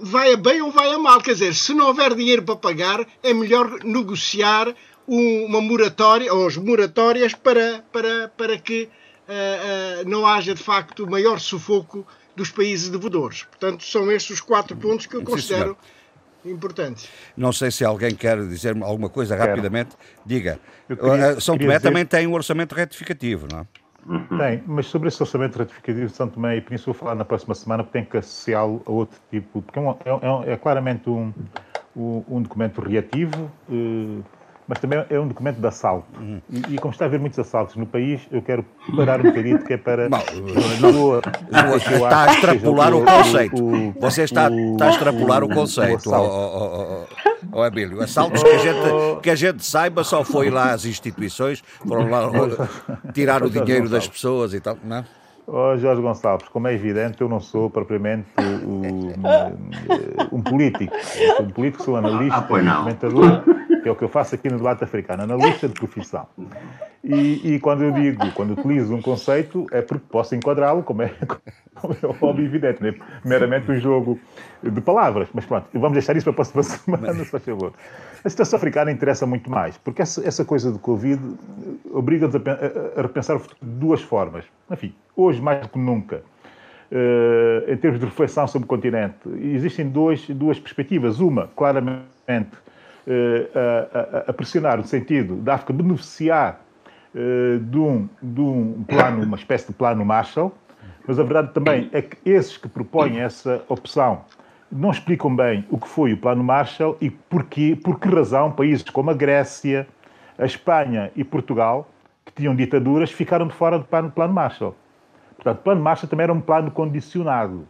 vai a bem ou vai a mal. Quer dizer, se não houver dinheiro para pagar, é melhor negociar uma moratória, ou as moratórias, para, para, para que uh, uh, não haja de facto maior sufoco dos países devedores. Portanto, são estes os quatro pontos que eu considero Sim, importantes. Não sei se alguém quer dizer alguma coisa rapidamente. Diga. Queria, uh, São Tomé dizer... também tem um orçamento retificativo, não é? Uhum. Tem, mas sobre esse orçamento ratificativo de São Tomé e Príncipe vou falar na próxima semana, porque tem que associá-lo a outro tipo, porque é, um, é, é, é claramente um, um, um, documento reativo, eh, mas também é um documento de assalto. Uhum. E, e, como está a haver muitos assaltos no país, eu quero parar um bocadinho, que é para. Não, está a extrapolar o, conceito. O, Você está, está a extrapolar o, conceito, ó oh, Abílio. Assaltos que a, gente, que a gente saiba só foi lá às instituições, foram lá tirar o dinheiro das pessoas e tal, não é? Oh, Jorge Gonçalves, como é evidente, eu não sou propriamente um, um político. Eu sou um político, sou analista, ah, comentador, que é o que eu faço aqui no debate africano, analista de profissão. E, e, quando eu digo, quando utilizo um conceito, é porque posso enquadrá-lo, como é, como é óbvio evidente, né? meramente um jogo de palavras. Mas pronto, vamos deixar isso para a próxima semana, se faz favor. A situação africana interessa muito mais, porque essa, essa coisa do Covid obriga-nos a, a, repensar de duas formas. Enfim, hoje mais do que nunca, uh, em termos de reflexão sobre o continente, existem dois, duas perspectivas. Uma, claramente, a, a pressionar no sentido da África beneficiar uh, de, um, de um plano, uma espécie de plano Marshall, mas a verdade também é que esses que propõem essa opção não explicam bem o que foi o plano Marshall e porquê, por que razão países como a Grécia, a Espanha e Portugal, que tinham ditaduras, ficaram de fora do plano, plano Marshall. Portanto, o plano Marshall também era um plano condicionado.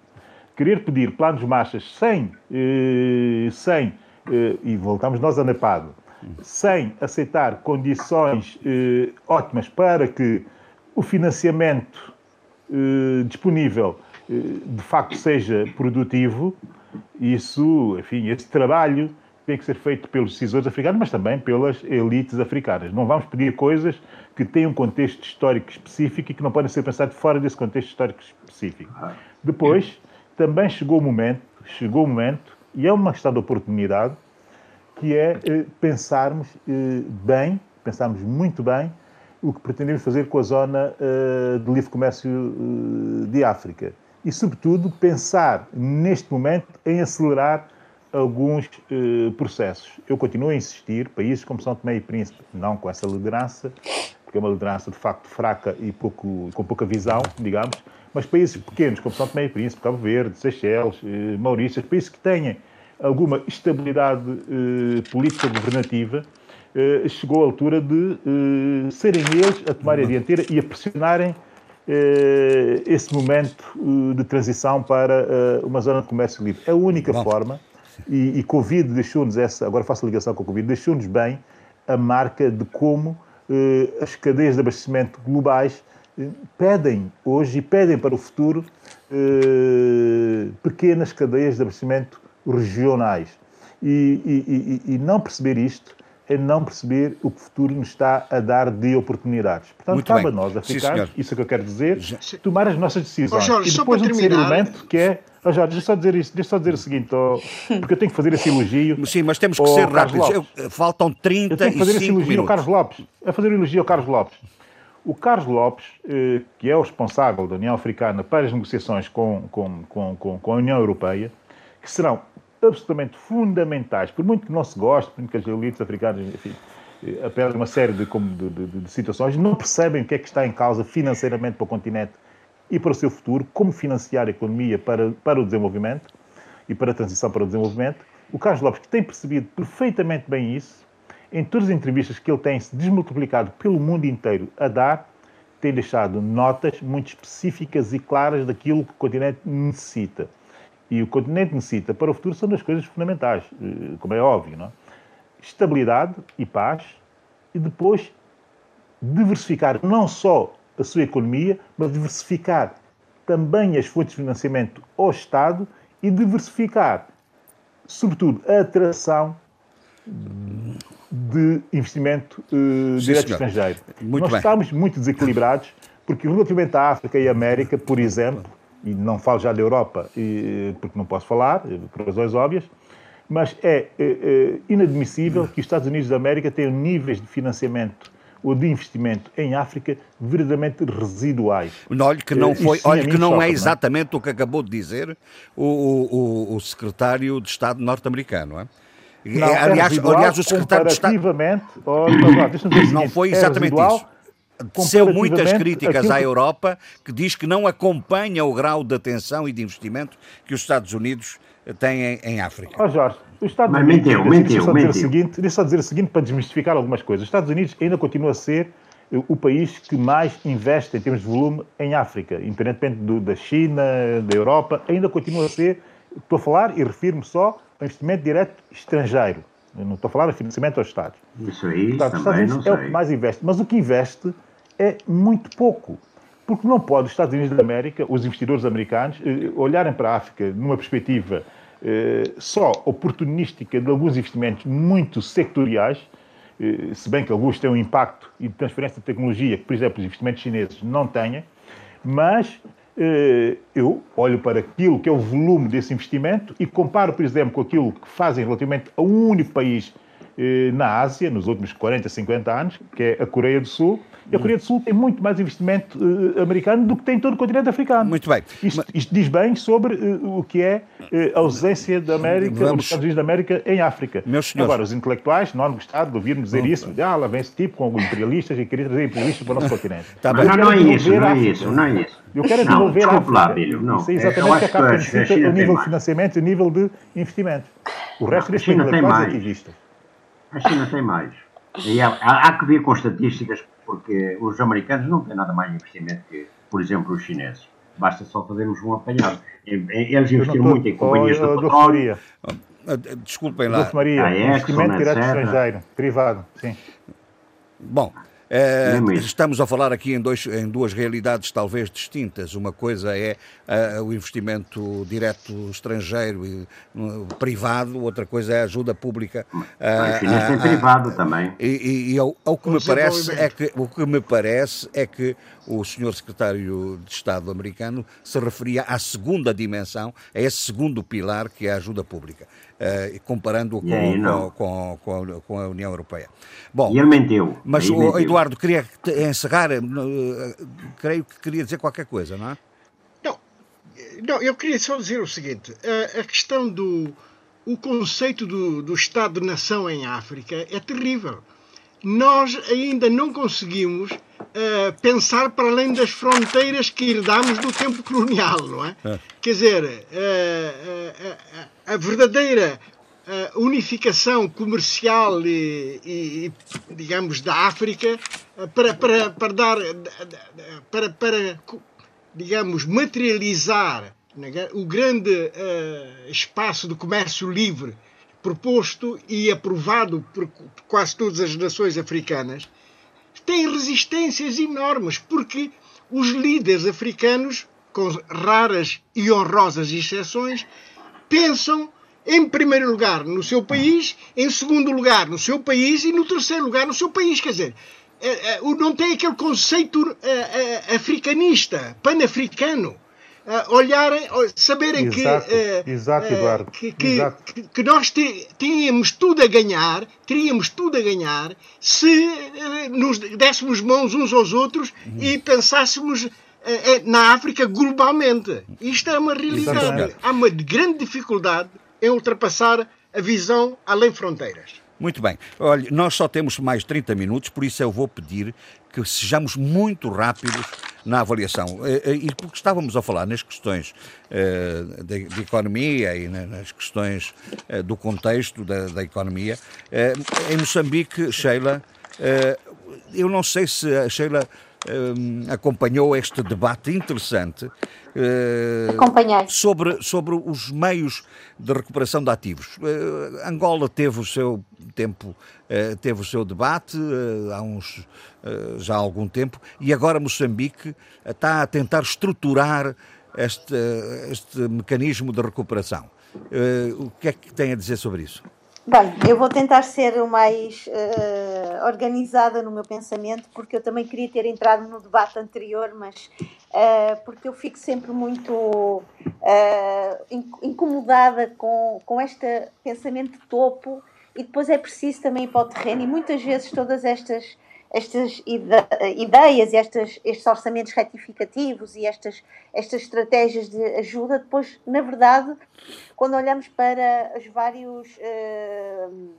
Querer pedir planos Marshall sem, eh, sem eh, e voltamos nós a Nepado, sem aceitar condições eh, ótimas para que o financiamento eh, disponível eh, de facto seja produtivo, isso, enfim, esse trabalho tem que ser feito pelos decisores africanos, mas também pelas elites africanas. Não vamos pedir coisas que têm um contexto histórico específico e que não podem ser pensadas fora desse contexto histórico específico. Depois, também chegou o momento, chegou o momento, e é uma questão de oportunidade, que é eh, pensarmos eh, bem, pensarmos muito bem, o que pretendemos fazer com a zona eh, de livre comércio de África. E, sobretudo, pensar neste momento em acelerar alguns processos. Eu continuo a insistir, países como São Tomé e Príncipe, não com essa liderança, porque é uma liderança de facto fraca e pouco, com pouca visão, digamos, mas países pequenos como São Tomé e Príncipe, Cabo Verde, Seychelles, Maurícias, países que tenham alguma estabilidade eh, política governativa, eh, chegou a altura de eh, serem eles a tomarem a dianteira e a pressionarem eh, esse momento eh, de transição para eh, uma zona de comércio livre. É a única Bom. forma, e, e Covid deixou-nos essa, agora faço a ligação com a Covid, deixou-nos bem a marca de como as cadeias de abastecimento globais pedem hoje e pedem para o futuro pequenas cadeias de abastecimento regionais. E, e, e, não perceber isto é não perceber o que o futuro nos está a dar de oportunidades. Portanto, Muito cabe bem. a nós, africanos, Sim, isso é que eu quero dizer, tomar as nossas decisões. Oh, Jorge, e depois um terceiro elemento que é. Oh, Jorge, deixa só dizer isso, deixa só dizer o seguinte, oh, porque eu tenho que fazer esse elogio. Sim, mas temos que ser rápidos. Eu, faltam 30 eu tenho que fazer esse elogio minutos. ao Carlos Lopes. A fazer o elogio ao Carlos Lopes. O Carlos Lopes, eh, que é o responsável da União Africana para as negociações com, com, com, com a União Europeia, que serão absolutamente fundamentais, por muito que não se goste, por muito que as elites africanas, enfim, eh, apesar de uma série de, de, de, de, situações, não percebem o que é que está em causa financeiramente para o continente e para o seu futuro, como financiar a economia para, para o desenvolvimento e para a transição para o desenvolvimento. O Carlos Lopes, que tem percebido perfeitamente bem isso, em todas as entrevistas que ele tem se desmultiplicado pelo mundo inteiro a dar, tem deixado notas muito específicas e claras daquilo que o continente necessita e o continente necessita para o futuro são duas coisas fundamentais, eh, como é óbvio, não é? Estabilidade e paz, e depois diversificar não só a sua economia, mas diversificar também as fontes de financiamento ao Estado e diversificar, sobretudo, a atração de investimento uh, direto estrangeiro. Muito Nós bem. estamos muito desequilibrados, porque relativamente à África e América, por exemplo, e não falo já da Europa, porque não posso falar, por razões óbvias, mas é, é, é inadmissível que os Estados Unidos da América tenham níveis de financiamento ou de investimento em África verdadeiramente residuais. Olha que não, foi, olha que não é exatamente o que acabou de dizer o, o, o secretário de Estado norte-americano, é? Não, aliás, aliás, o secretário de Estado. Oh, não, não, não foi exatamente isso Teceu muitas críticas à Europa, que diz que não acompanha o grau de atenção e de investimento que os Estados Unidos têm em África. Oh, Jorge, os Estados Mas Unidos. Mentiu, mentiu, só mentiu. Dizer o seguinte, deixa só dizer o seguinte para desmistificar algumas coisas. Os Estados Unidos ainda continua a ser o país que mais investe em termos de volume em África, independentemente do, da China, da Europa, ainda continua a ser. Estou a falar e refiro-me só ao investimento direto estrangeiro. Eu não estou a falar de financiamento aos Estados. Isso aí, Portanto, os Estados Unidos é o que mais investe. Mas o que investe é muito pouco. Porque não pode os Estados Unidos da América, os investidores americanos, eh, olharem para a África numa perspectiva eh, só oportunística de alguns investimentos muito sectoriais, eh, se bem que alguns têm um impacto e de transferência de tecnologia que, por exemplo, os investimentos chineses não têm, mas eu olho para aquilo que é o volume desse investimento e comparo, por exemplo, com aquilo que fazem relativamente a um único país na Ásia, nos últimos 40, 50 anos, que é a Coreia do Sul, e a Coreia do Sul tem muito mais investimento uh, americano do que tem todo o continente africano. Muito bem. Isto, isto diz bem sobre uh, o que é uh, a ausência da América, Vamos... dos Estados Unidos da América em África. Meus senhores... Agora, os intelectuais não gostaram de ouvir-me dizer isso. Ah, lá vem esse tipo com imperialistas e queria trazer imperialistas para o nosso continente. Tá bem. Não, não é isso, não é isso, não é isso. Eu quero desenvolver a África. Lá, Bílio, não. Isso é exatamente o que acaba necessita o nível de financiamento e o nível de investimento. O resto destes intelectuais atingistas. A China tem mais. E há, há, que ver com estatísticas porque os americanos não têm nada mais investimento que, por exemplo, os chineses. Basta só fazermos um apanhado. Eles investiram muito em companhias de petróleo. Ah, desculpem lá. Maria, ah, é, investimento direto estrangeiro, privado, sim. Bom, é, estamos a falar aqui em, dois, em, duas realidades talvez distintas. Uma coisa é uh, o investimento direto estrangeiro e uh, privado, outra coisa é a ajuda pública. Uh, uh, privado também. E, e, e o, o, que me parece é que o que me parece é que o senhor secretário de Estado americano se referia à segunda dimensão, a esse segundo pilar que é a ajuda pública. Uh, comparando-o com, com, com, com, a União Europeia. Bom, e ele mentiu. Mas, o, Eduardo, queria encerrar, uh, creio que queria dizer qualquer coisa, não é? Não, não eu queria só dizer o seguinte: a, questão do o conceito do, do Estado-nação em África é terrível. Nós ainda não conseguimos uh, pensar para além das fronteiras que herdámos do tempo colonial, não é? é. Quer dizer, uh, a verdadeira uh, unificação comercial e, e, digamos, da África uh, para, para, para dar, para, para, digamos, materializar o grande uh, espaço de comércio livre proposto e aprovado por quase todas as nações africanas, tem resistências enormes, porque os líderes africanos, com raras e honrosas exceções, pensam em primeiro lugar no seu país, em segundo lugar no seu país e no terceiro lugar no seu país. Quer dizer, eh, eh, não tem aquele conceito eh, africanista, panafricano. olharem, saberem exato, que, exato, que, que, que, nós tínhamos tudo a ganhar, teríamos tudo a ganhar se nos dessemos mãos uns aos outros uhum. e pensássemos é, é, na África globalmente. Isto é uma realidade. Há uma grande dificuldade em ultrapassar a visão além fronteiras. Muito bem. Olha, nós só temos mais 30 minutos, por isso eu vou pedir que sejamos muito rápidos na avaliação. Eh, eh, e porque estávamos a falar nas questões uh, de, economia e nas questões do contexto da, da economia, em Moçambique, Sheila, eu não sei se a Sheila uh, acompanhou este debate interessante uh, sobre, sobre os meios de recuperação de ativos. Uh, Angola teve o seu tempo, uh, teve o seu debate há uns já há algum tempo e agora Moçambique está a tentar estruturar este, este mecanismo de recuperação. o que é que tem a dizer sobre isso? Bem, eu vou tentar ser o mais uh, organizada no meu pensamento, porque eu também queria ter entrado no debate anterior, mas uh, porque eu fico sempre muito uh, incomodada com, com este pensamento de topo e depois é preciso também ir para o terreno e muitas vezes todas estas estas ideias estas, estes orçamentos retificativos e estas, estas estratégias de ajuda, depois, na verdade, quando olhamos para os vários uh,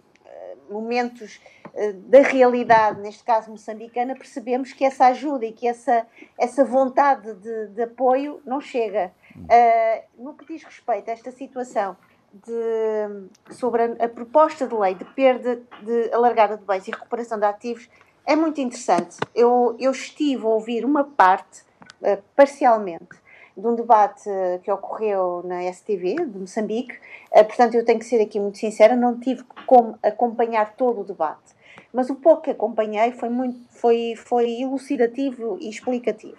momentos uh, da realidade, neste caso moçambicana, percebemos que essa ajuda e que essa, essa vontade de, de apoio não chega. Uh, no que diz respeito a esta situação de, sobre a, a, proposta de lei de perda de alargada de bens e recuperação de ativos, é muito interessante. Eu, eu estive a ouvir uma parte, uh, parcialmente, de um debate que ocorreu na STV de Moçambique. Eh, portanto, eu tenho que ser aqui muito sincera, não tive como acompanhar todo o debate, mas o pouco que acompanhei foi muito foi foi elucidativo e explicativo.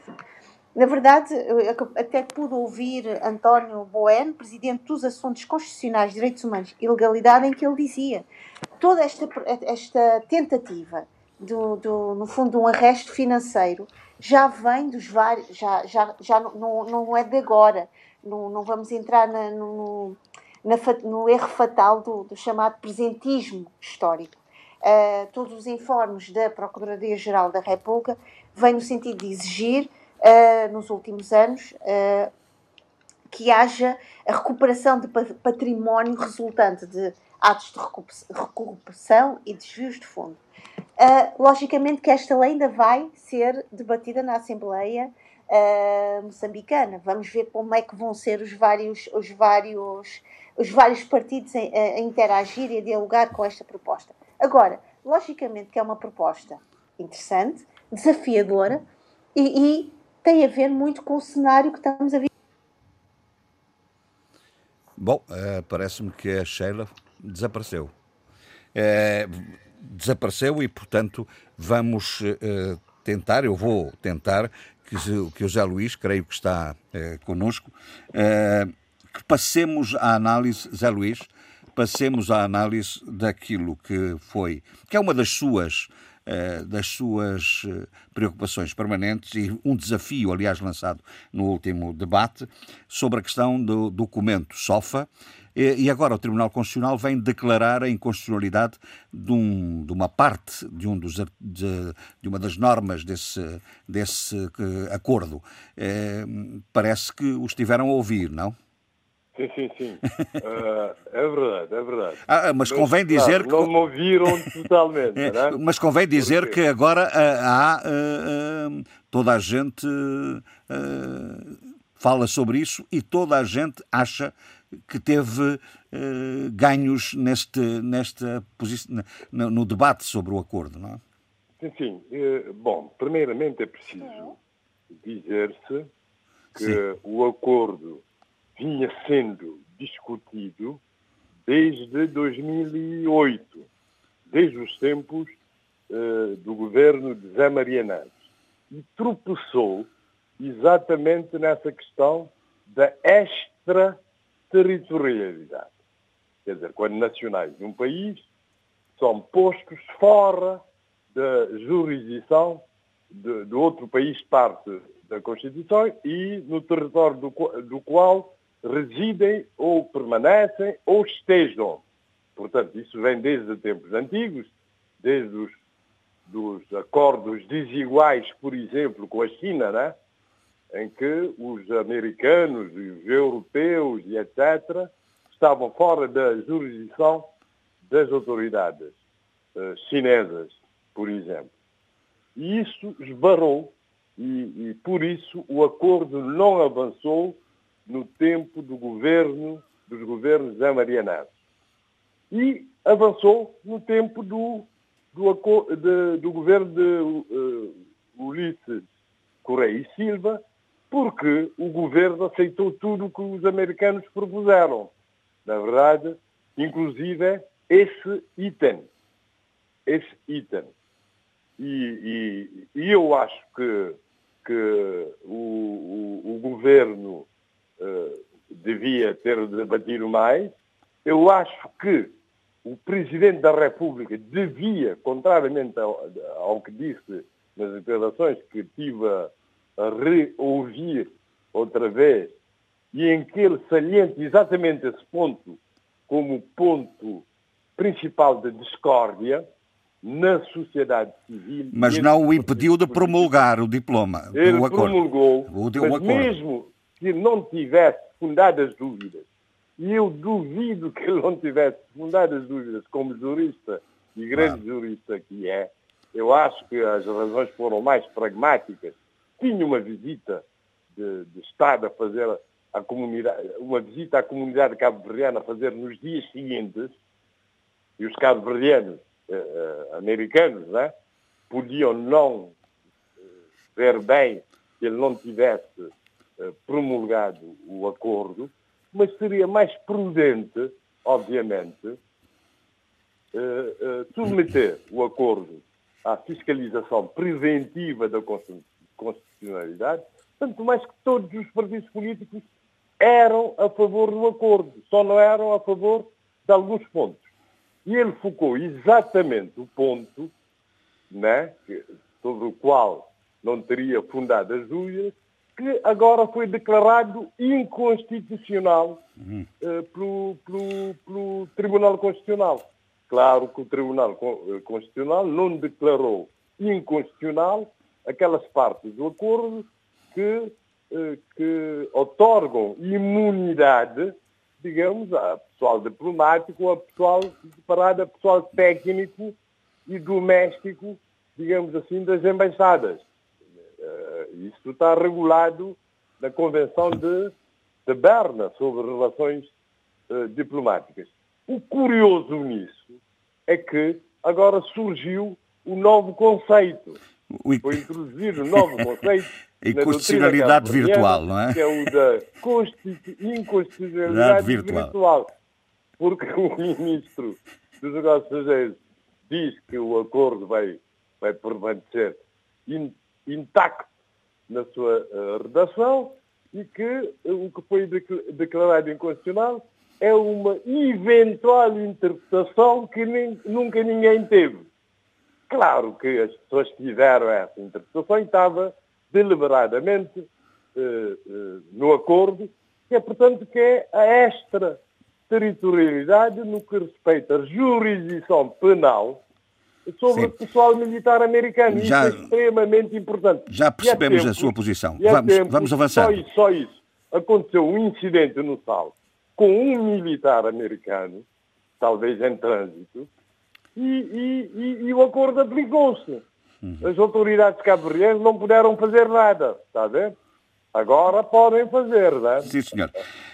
Na verdade, até pude ouvir António Boen, presidente dos Assuntos Constitucionais, Direitos Humanos e Legalidade, em que ele dizia toda esta, esta tentativa, do, do, no fundo, um arresto financeiro já vem dos vários, já, já, já não, não é de agora, não, não vamos entrar na, no, na, no erro fatal do, do chamado presentismo histórico. Uh, todos os informes da Procuradoria-Geral da República vêm no sentido de exigir, uh, nos últimos anos, uh, que haja a recuperação de património resultante de atos de recuperação e desvios de fundo. Uh, logicamente que esta lei ainda vai ser debatida na Assembleia uh, moçambicana. Vamos ver como é que vão ser os vários, os vários, os vários partidos a, interagir e a dialogar com esta proposta. Agora, logicamente que é uma proposta interessante, desafiadora e, e tem a ver muito com o cenário que estamos a viver. Bom, uh, parece-me que a Sheila desapareceu. É, desapareceu e, portanto, vamos uh, tentar, eu vou tentar, que, que o José Luís, creio que está connosco, uh, que passemos a análise, Zé Luís, passemos a análise daquilo que foi, que é uma das suas das suas preocupações permanentes e um desafio, aliás, lançado no último debate, sobre a questão do documento SOFA, e agora o Tribunal Constitucional vem declarar a inconstitucionalidade de, um, de uma parte, de, um dos, de, de, uma das normas desse, desse uh, acordo. É, parece que o estiveram a ouvir, não? Sim, sim, sim. Uh, é verdade, é verdade. Ah, mas, mas convém dizer claro, que. Não me ouviram totalmente, é? Mas convém dizer que agora uh, há uh, toda a gente fala sobre isso e toda a gente acha que teve uh, ganhos neste, nesta posição, no, no, debate sobre o acordo, não é? Sim, sim. Uh, bom, primeiramente é preciso dizer-se que sim. o acordo vinha sendo discutido desde 2008, desde os tempos uh, do governo de Zé Maria Neves, e tropeçou exatamente nessa questão da extra territorialidade. Quer dizer, quando nacionais de um país são postos fora da jurisdição de, de outro país parte da Constituição e no território do, do qual residem ou permanecem ou estejam. Portanto, isso vem desde tempos antigos, desde os dos acordos desiguais, por exemplo, com a China, né? Em que os americanos e os europeus e etc. estavam fora da jurisdição das autoridades uh, chinesas, por exemplo. E isso esbarrou e, e, por isso o acordo não avançou no tempo do governo, dos governos amarianados. E avançou no tempo do, do, do governo de uh, Ulisses Correia e Silva, porque o governo aceitou tudo o que os americanos propuseram. Na verdade, inclusive esse item. Esse item. E, e, e eu acho que, que o, o, o governo uh, devia ter debatido mais. Eu acho que o Presidente da República devia, contrariamente ao, ao que disse nas declarações que tive a reouvir outra vez e em que ele salienta exatamente esse ponto como ponto principal de discórdia na sociedade civil. Mas não o impediu de promulgar o diploma. Ele o promulgou, o, mas mesmo que não tivesse fundadas dúvidas, e eu duvido que ele não tivesse fundadas dúvidas como jurista e grande claro. jurista que é, eu acho que as razões foram mais pragmáticas. Tinha uma visita de, de Estado a fazer a comunidade, uma visita à comunidade cabo-verdiana a fazer nos dias seguintes, e os cabo-verdianos eh, eh americanos né, podiam não eh, ver bem que ele não tivesse eh, promulgado o acordo, mas seria mais prudente, obviamente, submeter o acordo à fiscalização preventiva da constitucionalidade, tanto mais que todos os partidos políticos eram a favor do acordo, só não eram a favor de alguns pontos. E ele focou exatamente o ponto né, sobre o qual não teria fundado as dúvidas, que agora foi declarado inconstitucional uhum. uh, pelo, pelo, pelo, Tribunal Constitucional. Claro que o Tribunal eh, Constitucional não declarou inconstitucional aquelas partes do acordo que eh, que otorgam imunidade, digamos, a pessoal diplomático, a pessoal separado, a pessoal técnico e doméstico, digamos assim, das embaixadas. Eh, isso está regulado na Convenção de, de Berna sobre relações uh, diplomáticas. O curioso nisso é que agora surgiu um novo conceito. Foi introduzido um novo conceito Inconstitucionalidade virtual, não é? Que é o da inconstitucionalidade virtual. virtual. Porque o ministro dos Negócios Estrangeiros diz que o acordo vai, vai permanecer in, intacto na sua uh, redação e que uh, o que foi declarado inconstitucional é uma eventual interpretação que nem, nunca ninguém teve. Claro que as pessoas tiveram essa interpretação e estava deliberadamente eh, eh, no acordo, que é, portanto, que é a extraterritorialidade no que respeita à jurisdição penal sobre Sim. o pessoal militar americano. Já, isso é extremamente importante. Já percebemos tempo, a sua posição. Vamos, tempo, vamos avançar. Só isso, só isso. Aconteceu um incidente no Sal com um militar americano, talvez em trânsito, e, e, e, e o acordo aplicou-se. Uhum. As autoridades cabo-verdianas não puderam fazer nada, está a ver? Agora podem fazer, não é? Sim, senhor.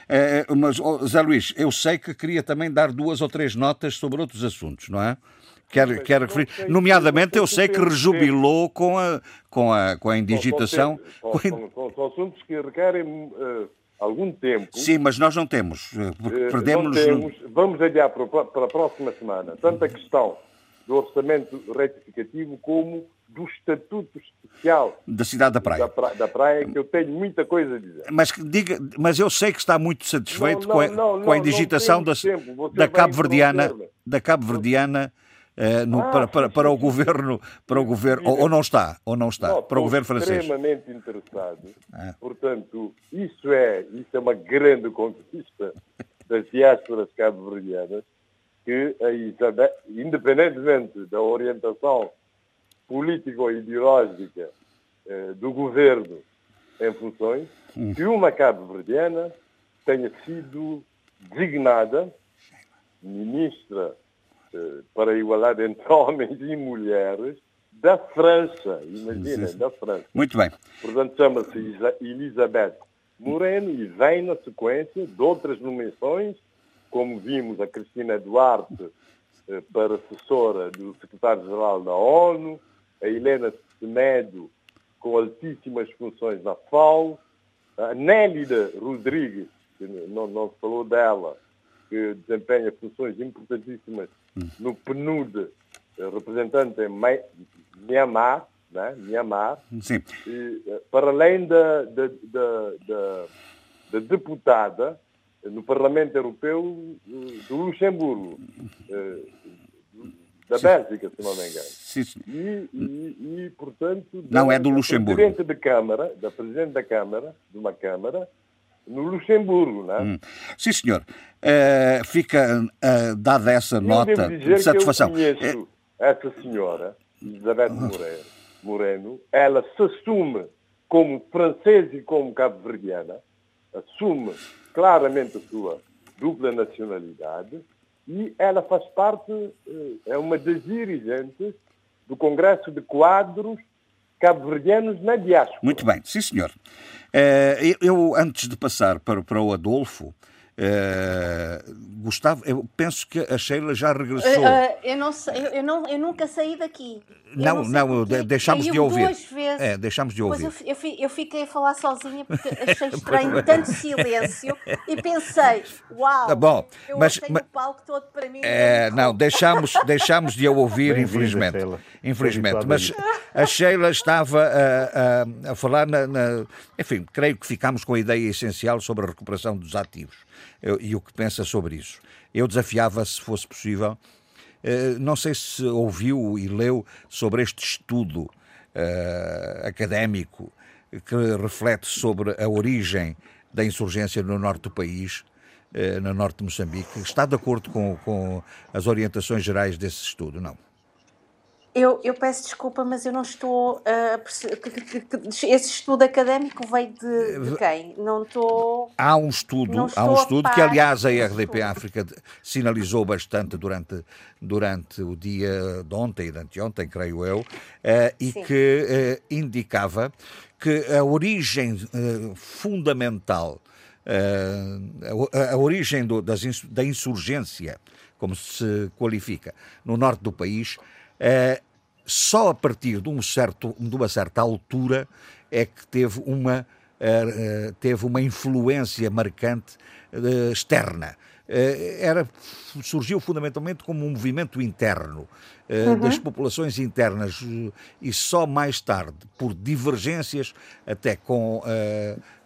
É, mas, oh, Zé Luís, eu sei que queria também dar duas ou três notas sobre outros assuntos, não é? Quer, quer referir, nomeadamente eu sei que rejubilou com a, com a, com a indigitação. São, assuntos que requerem uh, algum tempo. Sim, mas nós não temos, porque uh, perdemos... Temos. Vamos adiar para, para a próxima semana, tanto a questão do orçamento retificativo como do Estatuto Especial da Cidade da Praia. Da, praia, da praia que eu tenho muita coisa a dizer. Mas, diga, mas eu sei que está muito satisfeito não, não, com, a, não, com a indigitação da, da Cabo-Verdiana da Cabo-Verdiana eh, no, ah, para, para, para, o governo, para o governo ou, ou, não está, ou não está, não, para o governo francês. extremamente interessado. Ah. Portanto, isso é, isso é uma grande conquista das diásporas cabo-verdianas que independentemente da orientação político-ideológica eh, do governo em funções, hum. que uma cabo-verdiana tenha sido designada ministra para a igualdade entre homens e mulheres da França. Imaginem, da França. Muito bem. Portanto, chama-se Elizabeth Moreno e vem na sequência de outras nomeações, como vimos a Cristina Duarte eh, para assessora do secretário-geral da ONU, a Helena Semedo, com altíssimas funções na FAO, a Nélida Rodrigues, que não, não se falou dela, que desempenha funções importantíssimas no PNUD, representante em Myanmar, né? Myanmar. Sim. E, eh, para além da, da, da, da, da deputada no Parlamento Europeu eh, do Luxemburgo, eh, da. Bélgica, se não me engano. Sim. E, e, e, portanto, não é do Luxemburgo. Presidente da Câmara, da Presidente da Câmara, de uma Câmara, no Luxemburgo, não é? Hum. Sim, senhor. Uh, fica uh, dada essa eu nota de satisfação. Que eu conheço é... essa senhora, Elizabeth Moreno, Moreno, ela se assume como francesa e como cabo-verdiana, assume claramente a sua dupla nacionalidade e ela faz parte, é uma das dirigentes do Congresso de Quadros Cabo-Verdianos na diáspora. Muito bem, sim senhor. Eh, eu, antes de passar para, para o Adolfo, Uh, Gustavo, eu penso que a Sheila já regressou. Uh, uh, eu, não sei, eu, não, eu nunca saí daqui. não, não, não deixámos de ouvir. Duas vezes. É, deixámos de ouvir. Eu, eu, fiquei a falar sozinha porque achei estranho tanto silêncio e pensei, uau, tá bom, eu mas, mas, o palco todo para mim. É, não, deixámos, deixámos de a ouvir, infelizmente. Infelizmente. Mas a Sheila estava a, a, a falar na, na. Enfim, creio que ficámos com a ideia essencial sobre a recuperação dos ativos e o que pensa sobre isso. Eu desafiava, se fosse possível, eh, não sei se ouviu e leu sobre este estudo uh, académico que reflete sobre a origem da insurgência no norte do país, uh, no norte de Moçambique. Está de acordo com, com as orientações gerais desse estudo? Não. Eu, eu, peço desculpa, mas eu não estou. Uh, esse estudo académico veio de, de quem? Não estou. Há um estudo, há um estudo que, aliás, a RDP África sinalizou bastante durante, durante o dia de ontem e de anteontem, creio eu, uh, e Sim. que uh, indicava que a origem fundamental, a, a, origem do, das, da insurgência, como se qualifica, no norte do país Uh, só a partir de, um certo, de uma certa altura é que teve uma, uh, teve uma influência marcante uh, externa. Era, surgiu fundamentalmente como um movimento interno uhum. das populações internas e só mais tarde, por divergências até com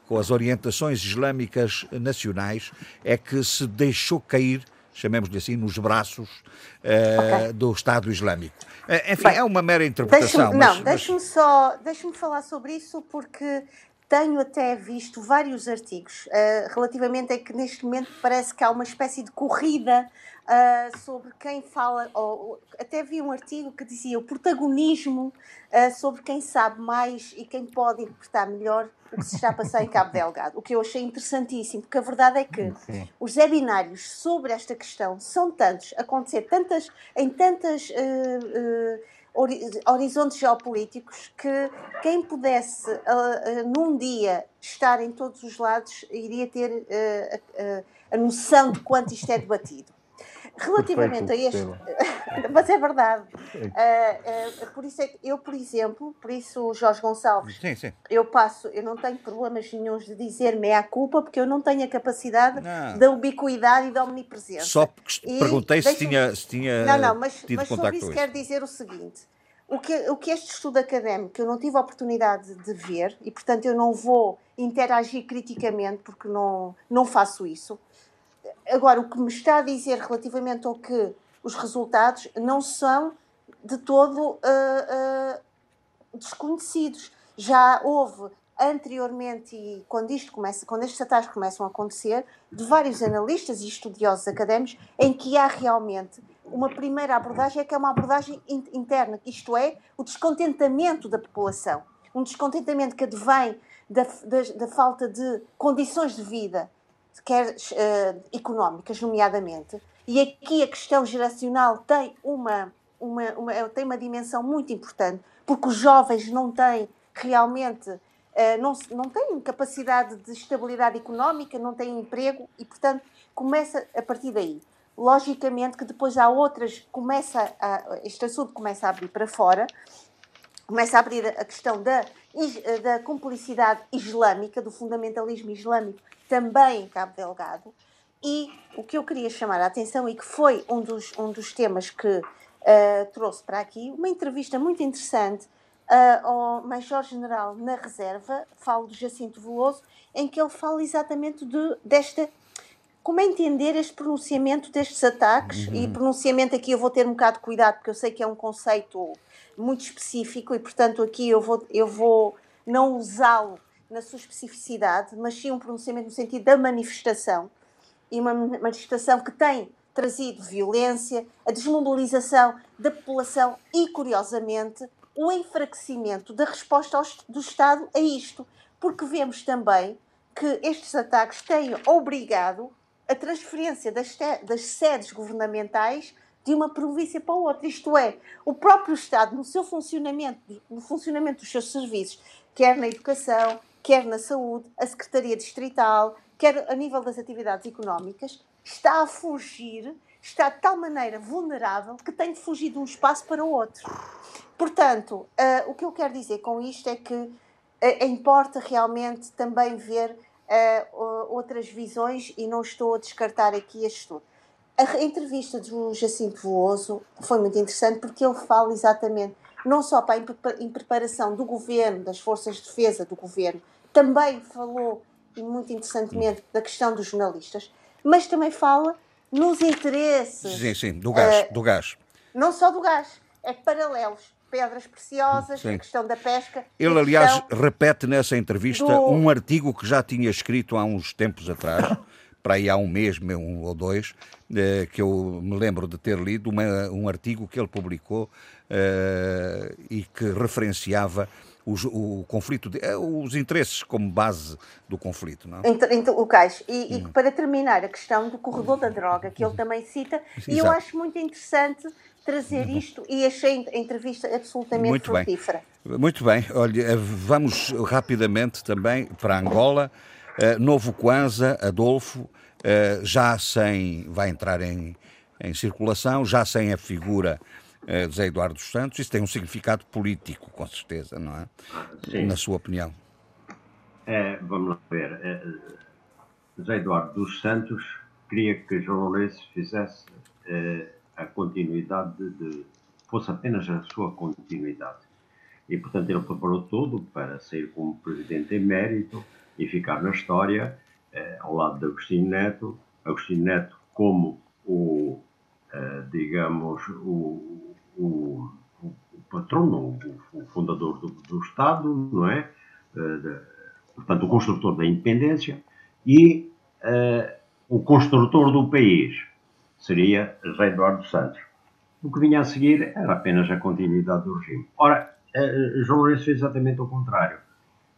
com as orientações islâmicas nacionais, é que se deixou cair chamemos-lhe assim, nos braços uh, okay. do Estado Islâmico. Uh, enfim, Bem, é uma mera interpretação. Deixa não, mas... deixe-me só deixe-me falar sobre isso porque tenho até visto vários artigos uh, relativamente a que neste momento parece que há uma espécie de corrida uh, sobre quem fala, ou, até vi um artigo que dizia o protagonismo uh, sobre quem sabe mais e quem pode interpretar melhor o que se está a passar em Cabo Delgado, o que eu achei interessantíssimo, porque a verdade é que Sim. os webinários sobre esta questão são tantos, acontecer tantas, em tantas uh, horizontes geopolíticos que quem pudesse uh, uh, num dia estar em todos os lados iria ter uh, a noção de quanto isto é debatido. Relativamente a este. Mas é verdade. Uh, uh, por isso é que eu, por exemplo, por isso, Jorge Gonçalves, sim, sim. eu passo, eu não tenho problemas nenhums de dizer meia culpa, porque eu não tenho a capacidade não. da ubiquidade e da omnipresença. Só e perguntei se tinha, se tinha. Não, não, mas, mas sobre isso quero dizer o seguinte. O que, o que este estudo académico eu não tive a oportunidade de ver e, portanto, eu não vou interagir criticamente porque não, não faço isso Agora, o que me está a dizer relativamente ao que os resultados não são de todo uh, uh, desconhecidos. Já houve anteriormente, e quando isto começa, quando estes ataques começam a acontecer, de vários analistas e estudiosos académicos, em que há realmente uma primeira abordagem, é que é uma abordagem interna, isto é, o descontentamento da população. Um descontentamento que advém da, da, da falta de condições de vida, quer uh, económicas, nomeadamente, e aqui a questão geracional tem uma, uma, uma, tem uma dimensão muito importante, porque os jovens não têm realmente, uh, não, não têm capacidade de estabilidade económica, não têm emprego e, portanto, começa a partir daí. Logicamente que depois há outras, começa a, este assunto começa a abrir para fora, começa a abrir a questão da, da cumplicidade islâmica, do fundamentalismo islâmico também em Cabo Delgado. E o que eu queria chamar a atenção e que foi um dos, um dos temas que uh, trouxe para aqui, uma entrevista muito interessante uh, ao Major-General na Reserva, falo do Jacinto Veloso, em que ele fala exatamente de, desta. Como é entender este pronunciamento destes ataques? Uhum. E pronunciamento aqui eu vou ter um bocado de cuidado, porque eu sei que é um conceito muito específico e, portanto, aqui eu vou, eu vou não usá-lo na sua especificidade, mas sim um pronunciamento no sentido da manifestação e uma manifestação que tem trazido violência, a desmobilização da população e, curiosamente, o enfraquecimento da resposta do Estado a isto, porque vemos também que estes ataques têm obrigado a transferência das, das sedes governamentais de uma província para outra. Isto é, o próprio Estado, no seu funcionamento, no funcionamento dos seus serviços, quer na educação, quer na saúde, a Secretaria Distrital, quer a nível das atividades económicas, está a fugir, está de tal maneira vulnerável que tem de fugir de um espaço para o outro. Portanto, uh, o que eu quero dizer com isto é que uh, importa realmente também ver uh, outras visões e não estou a descartar aqui este estudo. A entrevista do Jacinto Veloso foi muito interessante porque ele fala exatamente, não só para a preparação do governo, das forças de defesa do governo, também falou, e muito interessantemente, da questão dos jornalistas, mas também fala nos interesses. Sim, sim, do gás. Uh, do gás. Não só do gás, é paralelos. Pedras preciosas, sim. a questão da pesca. Ele, aliás, repete nessa entrevista do... um artigo que já tinha escrito há uns tempos atrás. para aí há um mês, um ou dois, eh, que eu me lembro de ter lido uma, um artigo que ele publicou uh, e que referenciava os, o conflito, de, eh, os interesses como base do conflito. Não? Entre, entre o cais. E, hum. e, para terminar, a questão do corredor da droga, que ele também cita, Exato. e eu acho muito interessante trazer isto e achei a entrevista absolutamente muito frutífera. Bem. Muito bem, olha, vamos rapidamente também para Angola. Uh, novo Kwanza, Adolfo, uh, já sem. vai entrar em, em circulação, já sem a figura de Zé Eduardo dos Santos. Isso tem um significado político, com certeza, não é? Sim. Na sua opinião. É, vamos lá ver. É, José Eduardo dos Santos queria que João Lourenço fizesse é, a continuidade de, fosse apenas a sua continuidade. E, portanto, ele preparou tudo para sair como presidente emérito e ficar na história eh, ao lado de Agostinho Neto. Agostinho Neto como o, eh, digamos, o, o, o patrono, o, o fundador do, do, Estado, não é? Eh, de, portanto, o construtor da independência e o construtor do país seria José Eduardo Santos. O que vinha a seguir era apenas a continuidade do regime. Ora, João Lourenço fez exatamente o contrário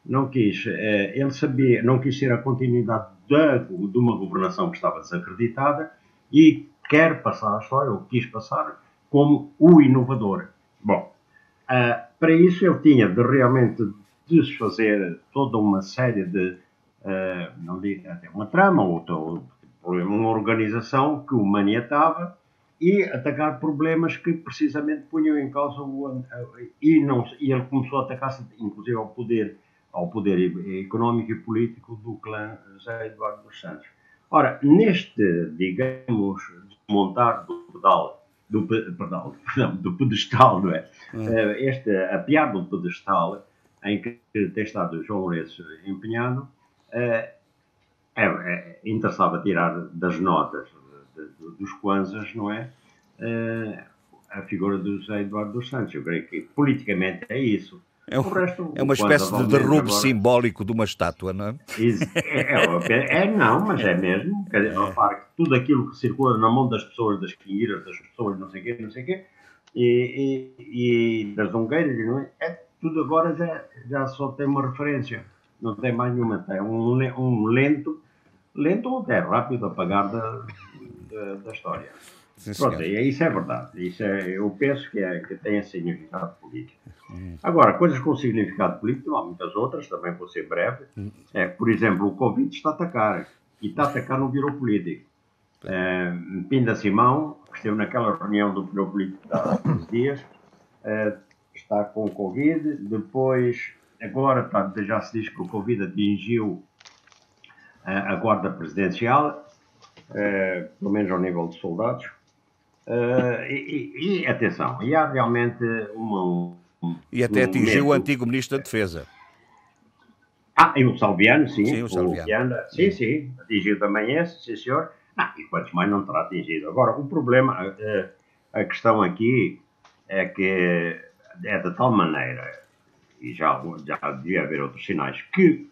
não quis, ele sabia, não quis ser a continuidade de, de uma governação que estava desacreditada e quer passar a história, ou quis passar, como o inovador. Bom, uh, para isso ele tinha de realmente desfazer toda uma série de, uh, não digo até uma trama, ou, uma organização que o maniatava e atacar problemas que precisamente punham em causa o. E, não, e ele começou a atacar-se, inclusive, ao poder ao poder económico e político do clã José Eduardo dos Santos. Ora, neste, digamos, desmontar do pedal, do, perdão, do pedestal, não é? Hum. Eh, este apiar do pedestal em que tem estado João Lourenço empenhado, é, é, interessava tirar das notas de, de, dos Kwanzas, não é? é? A figura do José Eduardo dos Santos. Eu creio que politicamente é isso. É, um, resto, é uma espécie de derrube agora... simbólico de uma estátua, não é? É, é, é não, mas é mesmo. Quer dizer, repare que tudo aquilo que circula na mão das pessoas, das quinheiras, das pessoas, não sei o quê, não sei o quê, e, e, e das dongueiras, não é? é? tudo agora já, já só tem uma referência, não tem mais nenhuma. Tem um, um lento, lento ou até rápido apagar da, da, da história. Sim, Pronto, e isso é verdade. Isso é, eu penso que, é, que tem significado político. Hum. Agora, coisas com significado político, há muitas outras, também vou ser breve. Hum. É, por exemplo, o Covid está a atacar. E está a atacar no Biro Político. É, Pinda Simão, que esteve naquela reunião do Biro Político há 15 dias, é, está com o Covid. Depois, agora tá, já se diz que o Covid atingiu é, a Guarda Presidencial, é, pelo menos ao nível de soldados. Uh, e, e, atenção, e há realmente uma. Um, e até um atingiu o antigo Ministro da Defesa. Ah, e o Salviano, sim. Sim, o Salviano. O sim, sim, atingiu também esse, sim, senhor. Ah, e quantos mais não terá atingido. Agora, o problema, a, eh, a questão aqui é que é de tal maneira, e já, já devia haver outros sinais, que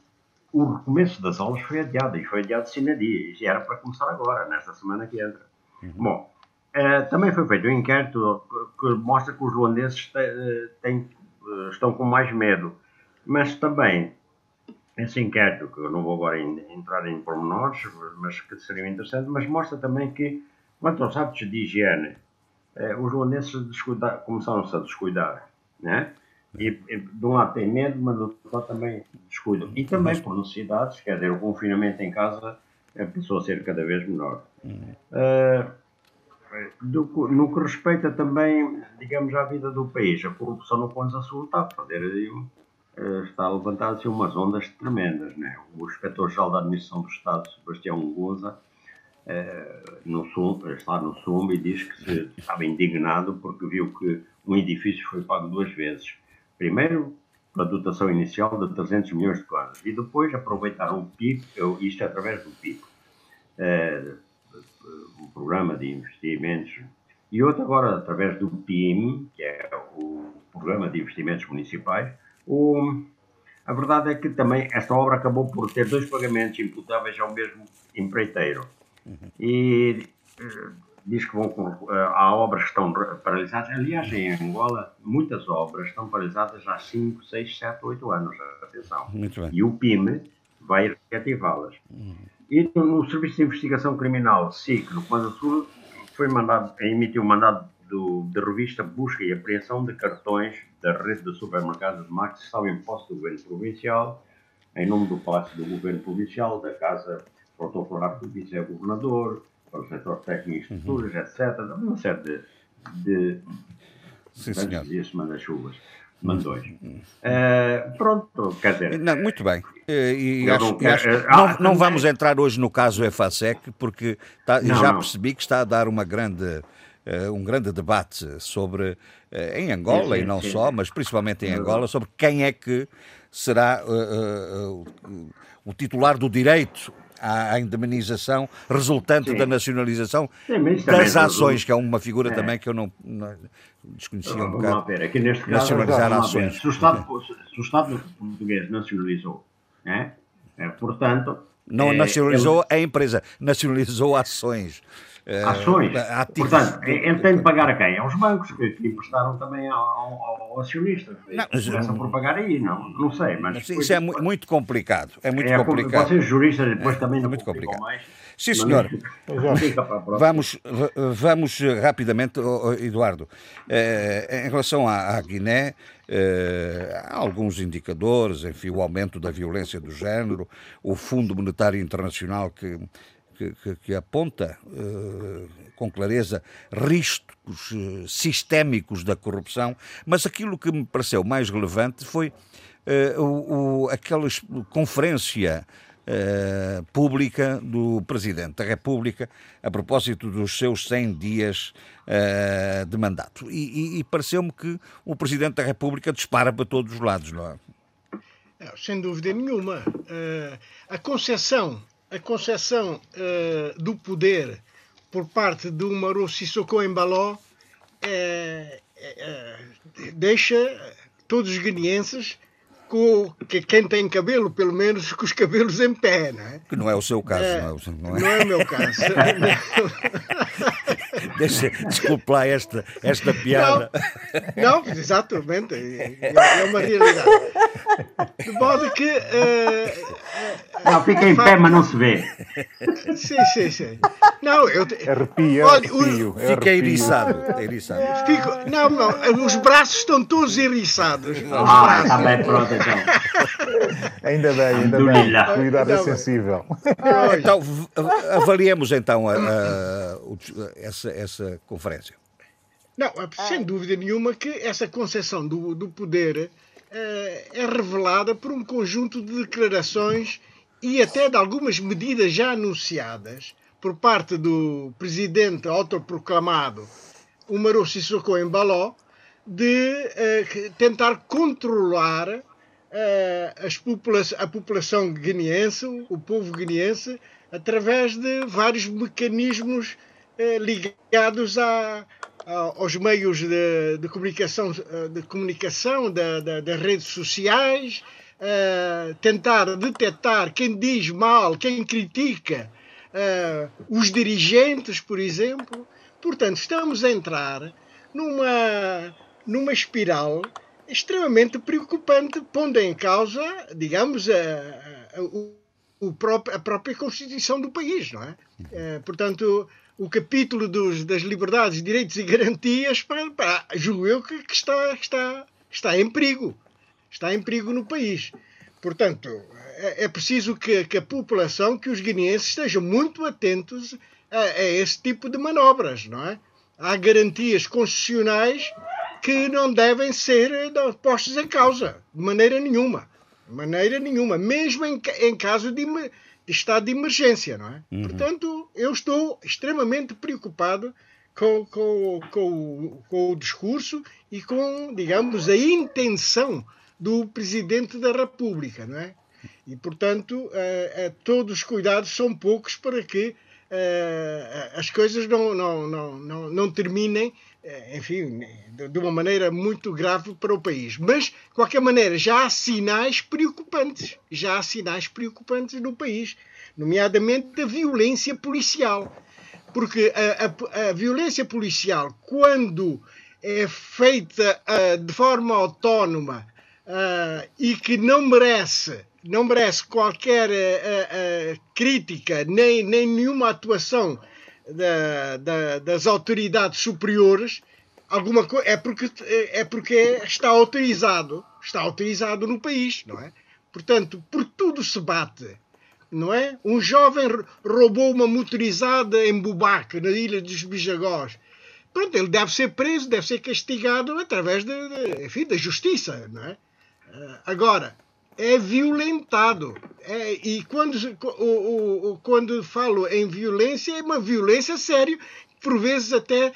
o recomeço das aulas foi adiado, e foi adiado sine dia, e era para começar agora, nesta semana que entra. Uhum. Bom, Uh, também foi feito um inquérito que, que mostra que os ruandeses têm, eh, eh, estão com mais medo, mas também esse inquérito, que eu não vou agora entrar em pormenores, mas que seriam interessantes, mas mostra também que, quanto aos hábitos de higiene, eh, os luanenses começaram-se a descuidar, né? E, e, de um lado tem medo, mas do outro lado também descuidam. E também por necessidades, quer dizer, o confinamento em casa é, passou a ser cada vez menor. Uh, do, no que respeita também, digamos, à vida do país, a corrupção no Açul está a fazer uh, está a levantar-se umas ondas tremendas. Né? O inspetor-geral da Administração do Estado, Sebastião Gonza, uh, no Sum, está no SUM e diz que se, estava indignado porque viu que um edifício foi pago duas vezes. Primeiro, pela dotação inicial de 300 milhões de dólares e depois aproveitaram o PIB, isto é através do PIB, eh, o Programa de Investimentos, e outro agora através do PIM, que é o Programa de Investimentos Municipais. O, a verdade é que também esta obra acabou por ter dois pagamentos imputáveis ao mesmo empreiteiro. E eh, diz que vão, eh, há obras que estão paralisadas. Aliás, em Angola, muitas obras estão paralisadas há 5, 6, 7, 8 anos. Atenção. E o PIME vai reativá-las. Uhum. E no Serviço de Investigação Criminal, SIC, no Comando Sul, foi mandado, emitiu um mandado do, de revista Busca e Apreensão de cartões da rede de supermercados Max em posse do Governo Provincial, em nome do Palácio do Governo Provincial, da Casa Protocolar do Vice-Governador, para o setor técnico e estruturas, uhum. etc. Uma série de, de Sim, senhor. dias, chuvas mandões. Uh, pronto, quer dizer. Não, muito bem. Eh, e acho, não, acho, uh, não, ah, não, vamos entrar hoje no caso EFASEC, porque tá, não, já percebi que está a dar uma grande, uh, um grande debate sobre, em Angola sim, sim, e não sim, só, mas principalmente em Angola, sobre quem é que será o titular do direito à, indemnização resultante Sim. da nacionalização Sim, das ações, que é uma figura é. também que eu não, não desconhecia um bocado. Ver, aqui neste nacionalizar caso, ações. Se o, Estado, se o Estado português nacionalizou, é? É, portanto... Não é, nacionalizou ele... a empresa, nacionalizou ações. Eh, ações. Ativos. Portanto, ele tem de pagar a quem? Aos bancos que, que emprestaram também ao, ao, ao acionista. Não, Começam por pagar aí, não, não sei. Mas isso é muito complicado. É muito é, complicado. Vocês juristas depois é, também é não muito complicado. mais. Sim, senhor. vamos, vamos rapidamente, Eduardo. Eh, em relação à, à Guiné, eh, há alguns indicadores, enfim, o aumento da violência do género, o Fundo Monetário Internacional que que, que, que aponta uh, com clareza riscos uh, sistémicos da corrupção, mas aquilo que me pareceu mais relevante foi uh, o, o, aquela conferência pública do Presidente da República a propósito dos seus 100 dias de mandato. E, e, e pareceu-me que o Presidente da República dispara para todos os lados, não é? Sem dúvida nenhuma. a concessão a concepção uh, do poder por parte do Maro Sissoko Embaló é, é, deixa todos os guineenses com que quem tem cabelo, pelo menos, com os cabelos em pé, não é? Que não é o seu caso, é, não, é? Não é o meu caso. Deixa, desculpe lá esta, esta piada. Não, não exatamente. É, é uma realidade. De modo que. Uh, não, fica em pé, mas não se vê. Sim, sim, sim. Não, eu. Arrepia, olha, arrepio, Fica eriçado. eriçado. Fico, não, não, os braços estão todos eriçados. Ah, está bem, pronto, então. Ainda bem, ainda bem. A cuidado é sensível. Então, avaliemos então a, a, a, essa, essa conferência. Não, sem dúvida nenhuma que essa concessão do, do poder é, é revelada por um conjunto de declarações e até de algumas medidas já anunciadas por parte do presidente autoproclamado Umaru Sissoko Embaló de uh, tentar controlar uh, popula a população guineense, o povo guineense, através de vários mecanismos ligados a, aos meios de, de comunicação, de comunicação da, da, das redes sociais, uh, tentar detectar quem diz mal, quem critica uh, os dirigentes, por exemplo. Portanto, estamos a entrar numa, numa espiral extremamente preocupante, pondo em causa, digamos, a, a, a, próprio, a própria Constituição do país, não é? é portanto, o capítulo dos, das liberdades, direitos e garantias, para, para, julgo eu que, que, está, que está, está em perigo. Está em perigo no país. Portanto, é, é preciso que, que, a população, que os guineenses estejam muito atentos a, a esse tipo de manobras, não é? Há garantias constitucionais que não devem ser postas em causa, de maneira nenhuma. De maneira nenhuma, mesmo em, em caso de, de, estado de emergência, não é? Uhum. Portanto, eu estou extremamente preocupado com, com, com, com o discurso e com, digamos, a intenção do Presidente da República, não é? E, portanto, uh, uh, todos os cuidados são poucos para que uh, as coisas não, não, não, não, não terminem, enfim, de uma maneira muito grave para o país. Mas, de qualquer maneira, já há sinais preocupantes. Já há sinais preocupantes no país, nomeadamente da violência policial. Porque a, a, a violência policial, quando é feita de forma autónoma uh, e que não merece, não merece qualquer uh, uh, crítica nem, nem nenhuma atuação da, da, das autoridades superiores, alguma coisa é porque é porque está autorizado, está autorizado no país, não é? Portanto, por tudo se bate, não é? Um jovem roubou uma motorizada em Bubaque, na ilha dos Bijagós. Pronto, ele deve ser preso, deve ser castigado através de, de enfim, da justiça, não é? Eh, agora, é violentado. É, e quando, o, o, quando falo em violência, é uma violência séria, por vezes até,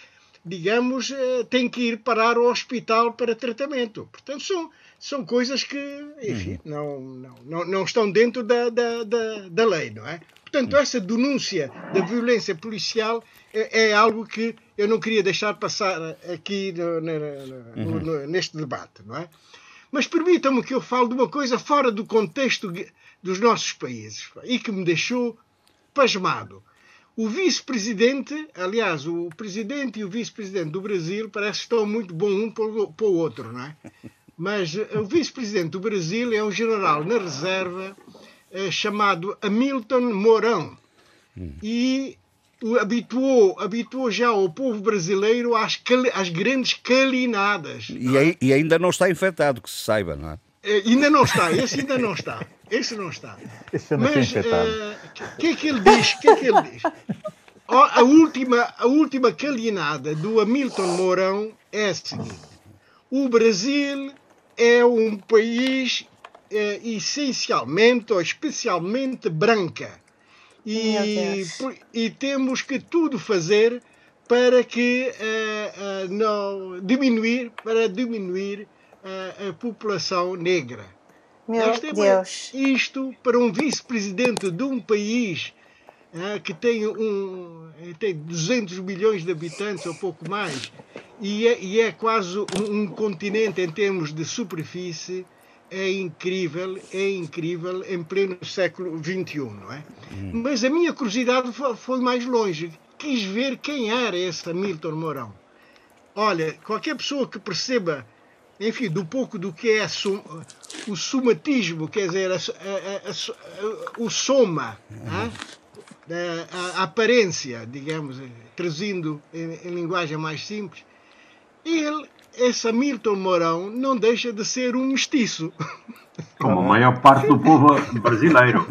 digamos, eh, tem que ir parar ao hospital para tratamento. Portanto, são, são coisas que, enfim, uhum. não, não, não, não estão dentro da, da, da, da lei, não é? Portanto, uhum. essa denúncia da violência policial é, é, algo que eu não queria deixar passar aqui no, no, no, uhum. neste debate, não é? Mas permitam-me que eu fale de uma coisa fora do contexto dos nossos países e que me deixou pasmado. O vice-presidente, aliás, o presidente e o vice-presidente do Brasil parece que estão muito bom um para o outro, não é? Mas eh, o vice-presidente do Brasil é um general na reserva eh, chamado Hamilton Mourão. E habituou, habituou já o povo brasileiro às, às grandes calinadas. E, e, ainda não está infectado, que se saiba, não é? é ainda não está, esse ainda não está. Esse não está. Esse Mas o uh, eh, que é que ele diz? que é que ele diz? A última, a última calinada do Hamilton Mourão é a seguinte. O Brasil é um país é, essencialmente ou especialmente branca e, e temos que tudo fazer para que uh, uh, não diminuir para diminuir uh, a população negra. Meu Esta é Deus. isto para um vice-presidente de um país que tem, um, tem 200 milhões de habitantes ou pouco mais e é, e é quase um, um continente em termos de superfície é incrível, é incrível em pleno século XXI, não é? Hum. Mas a minha curiosidade foi mais longe. Quis ver quem era esse Hamilton Mourão. Olha, qualquer pessoa que perceba, enfim, do pouco do que é sum, o somatismo, quer dizer, a, a, a, o soma, hum. a, aparência, digamos, trazindo em, em linguagem mais simples, ele esse Hamilton Mourão não deixa de ser um mestiço. Como a maior parte do povo brasileiro.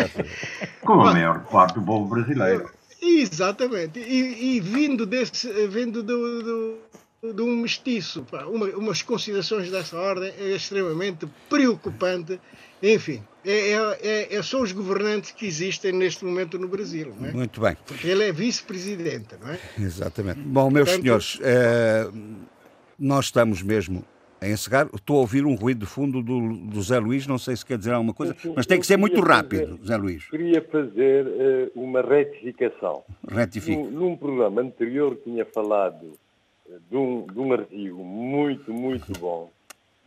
Como a maior parte do povo brasileiro. Exatamente. E, e vindo, desse, vindo do, do, de um mestiço, uma, umas considerações dessa ordem é extremamente preocupante. Enfim, é, é, é, é, são os governantes que existem neste momento no Brasil. Não é? Muito bem. Porque ele é vice-presidente, não é? Exatamente. Bom, meus Portanto, senhores, é, nós estamos mesmo a encerrar. Estou a ouvir um ruído de fundo do, do Zé Luís, não sei se quer dizer alguma coisa, mas tem que ser muito rápido, Zé Luís. Queria fazer uh, uma retificação. Retifique. Num, num, programa anterior tinha falado uh, de, um, de um artigo muito, muito bom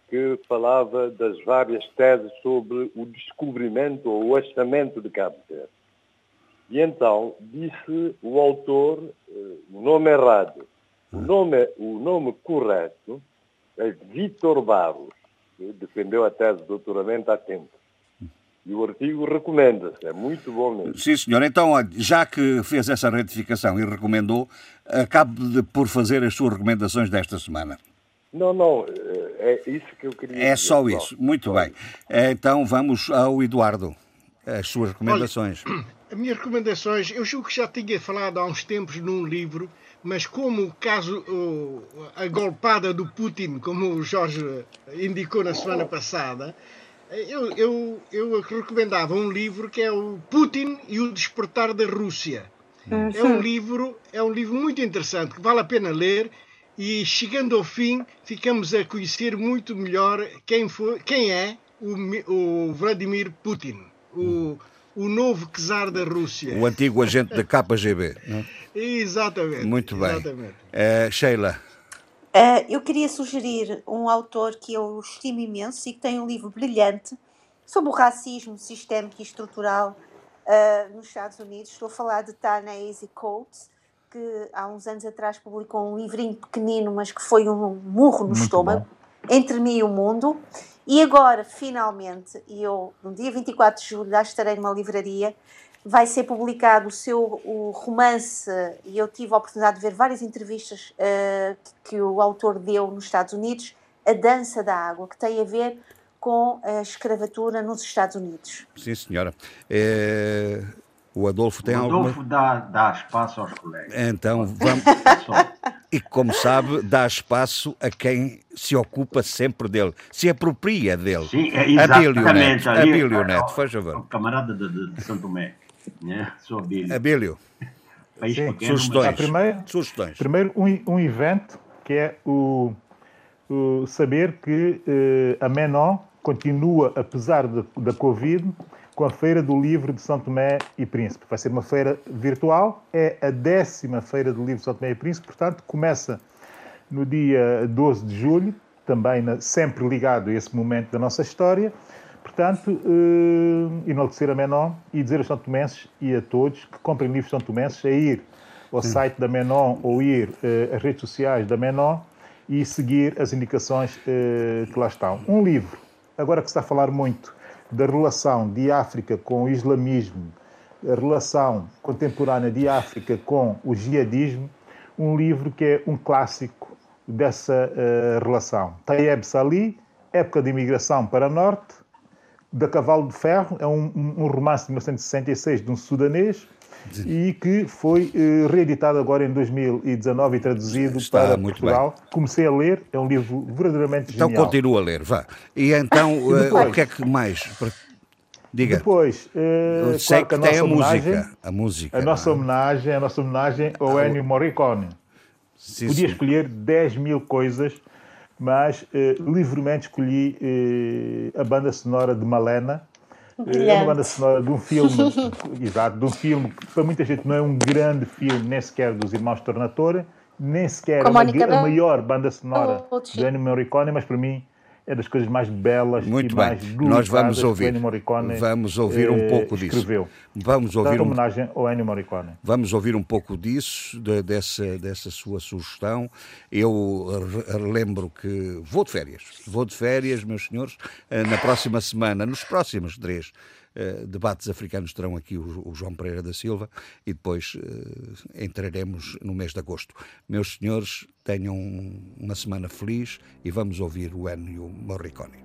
que falava das várias teses sobre o descobrimento ou o achamento de Cabo Verde. E então disse o autor uh, o nome errado o nome, o nome correto é Vítor Barros, que defendeu a tese de doutoramento há tempo. E o artigo recomenda-se, é muito bom mesmo. Sim, senhor. Então, já que fez essa retificação e recomendou, acabe de, por fazer as suas recomendações desta semana. Não, não, é isso que eu queria É dizer, só isso, muito só bem. Isso. Então vamos ao Eduardo, as suas recomendações. Olha, as minhas recomendações, eu julgo que já tinha falado há uns tempos num livro, mas como o caso, a golpada do Putin, como o Jorge indicou na semana passada, eu, eu, eu recomendava um livro que é o Putin e o Despertar da Rússia. Uhum. É um livro, é um livro muito interessante que vale a pena ler e chegando ao fim ficamos a conhecer muito melhor quem foi, quem é o, o Vladimir Putin, o, o novo czar da Rússia. O antigo agente da KGB. Não? Exatamente. Muito bem. Exatamente. Uh, Sheila. Uh, eu queria sugerir um autor que eu estimo imenso e que tem um livro brilhante sobre o racismo sistémico e estrutural uh, nos Estados Unidos. Estou a falar de Ta-Nehisi Coates, que há uns anos atrás publicou um livrinho pequenino, mas que foi um murro no Muito estômago, bom. Entre mim e o Mundo. E agora, finalmente, e eu no dia 24 de julho já estarei numa livraria, vai ser publicado o seu o romance, e eu tive a oportunidade de ver várias entrevistas uh, que o autor deu nos Estados Unidos, A Dança da Água, que tem a ver com a escravatura nos Estados Unidos. Sim, senhora. É... O Adolfo tem. O Adolfo alguma... dá, dá espaço aos colegas. Então, vamos... e como sabe, dá espaço a quem se ocupa sempre dele, se apropria dele. Sim, é, exatamente. A Bílio Neto, faz favor. O camarada de, de, de Santo Tomé. Né? Sou Abílio. Abílio. Sim. pequeno, Sugestões. Mas... Primeiro, Sugestões. Primeiro, um, um evento que é o, o saber que uh, a Menon continua, apesar de, da Covid, com a Feira do Livro de São Tomé e Príncipe. Vai ser uma feira virtual, é a décima Feira do Livro de São Tomé e Príncipe, portanto, começa no dia 12 de julho, também na, sempre ligado a esse momento da nossa história, Portanto, uh, enaltecer a Menon e dizer aos santomenses e a todos que comprem livros santomenses a ir ao Sim. site da Menon ou ir uh, às redes sociais da Menon e seguir as indicações uh, que lá estão. Um livro, agora que se está a falar muito da relação de África com o islamismo, a relação contemporânea de África com o jihadismo, um livro que é um clássico dessa uh, relação. Tayeb Salih, Época de Imigração para Norte, da Cavalo de Ferro, é um, um romance de 1966 de um sudanês e que foi uh, reeditado agora em 2019 e traduzido Está para Portugal. Bem. Comecei a ler, é um livro verdadeiramente então, genial. Então continua a ler, vá. E então, uh, o que é que mais? Diga. Depois, uh, sei claro que, que tem a música. A música. A nossa homenagem, a nossa homenagem ao ah, Ennio Morricone. Sim, Podia sim. escolher 10 mil coisas mas eh, livremente escolhi eh, a banda sonora de Malena. Eh, é uma banda sonora de um filme, exato, de um filme que para muita gente não é um grande filme, nem sequer dos Irmãos Tornatore, nem sequer uma, a maior banda sonora oh, de Ennio Morricone, mas para mim é das coisas mais belas Muito e bem. mais Nós vamos ouvir. Que Morricone vamos ouvir um pouco disso. Escreveu. Vamos ouvir um... homenagem ao Ennio Morricone. Vamos ouvir um pouco disso, de, dessa, dessa sua sugestão. Eu lembro que vou de férias. Vou de férias, meus senhores, eh, na próxima semana, nos próximos três uh, debates africanos terão aqui o, o, João Pereira da Silva e depois uh, entraremos no mês de agosto. Meus senhores, tenham uma semana feliz e vamos ouvir o Ennio Morricone.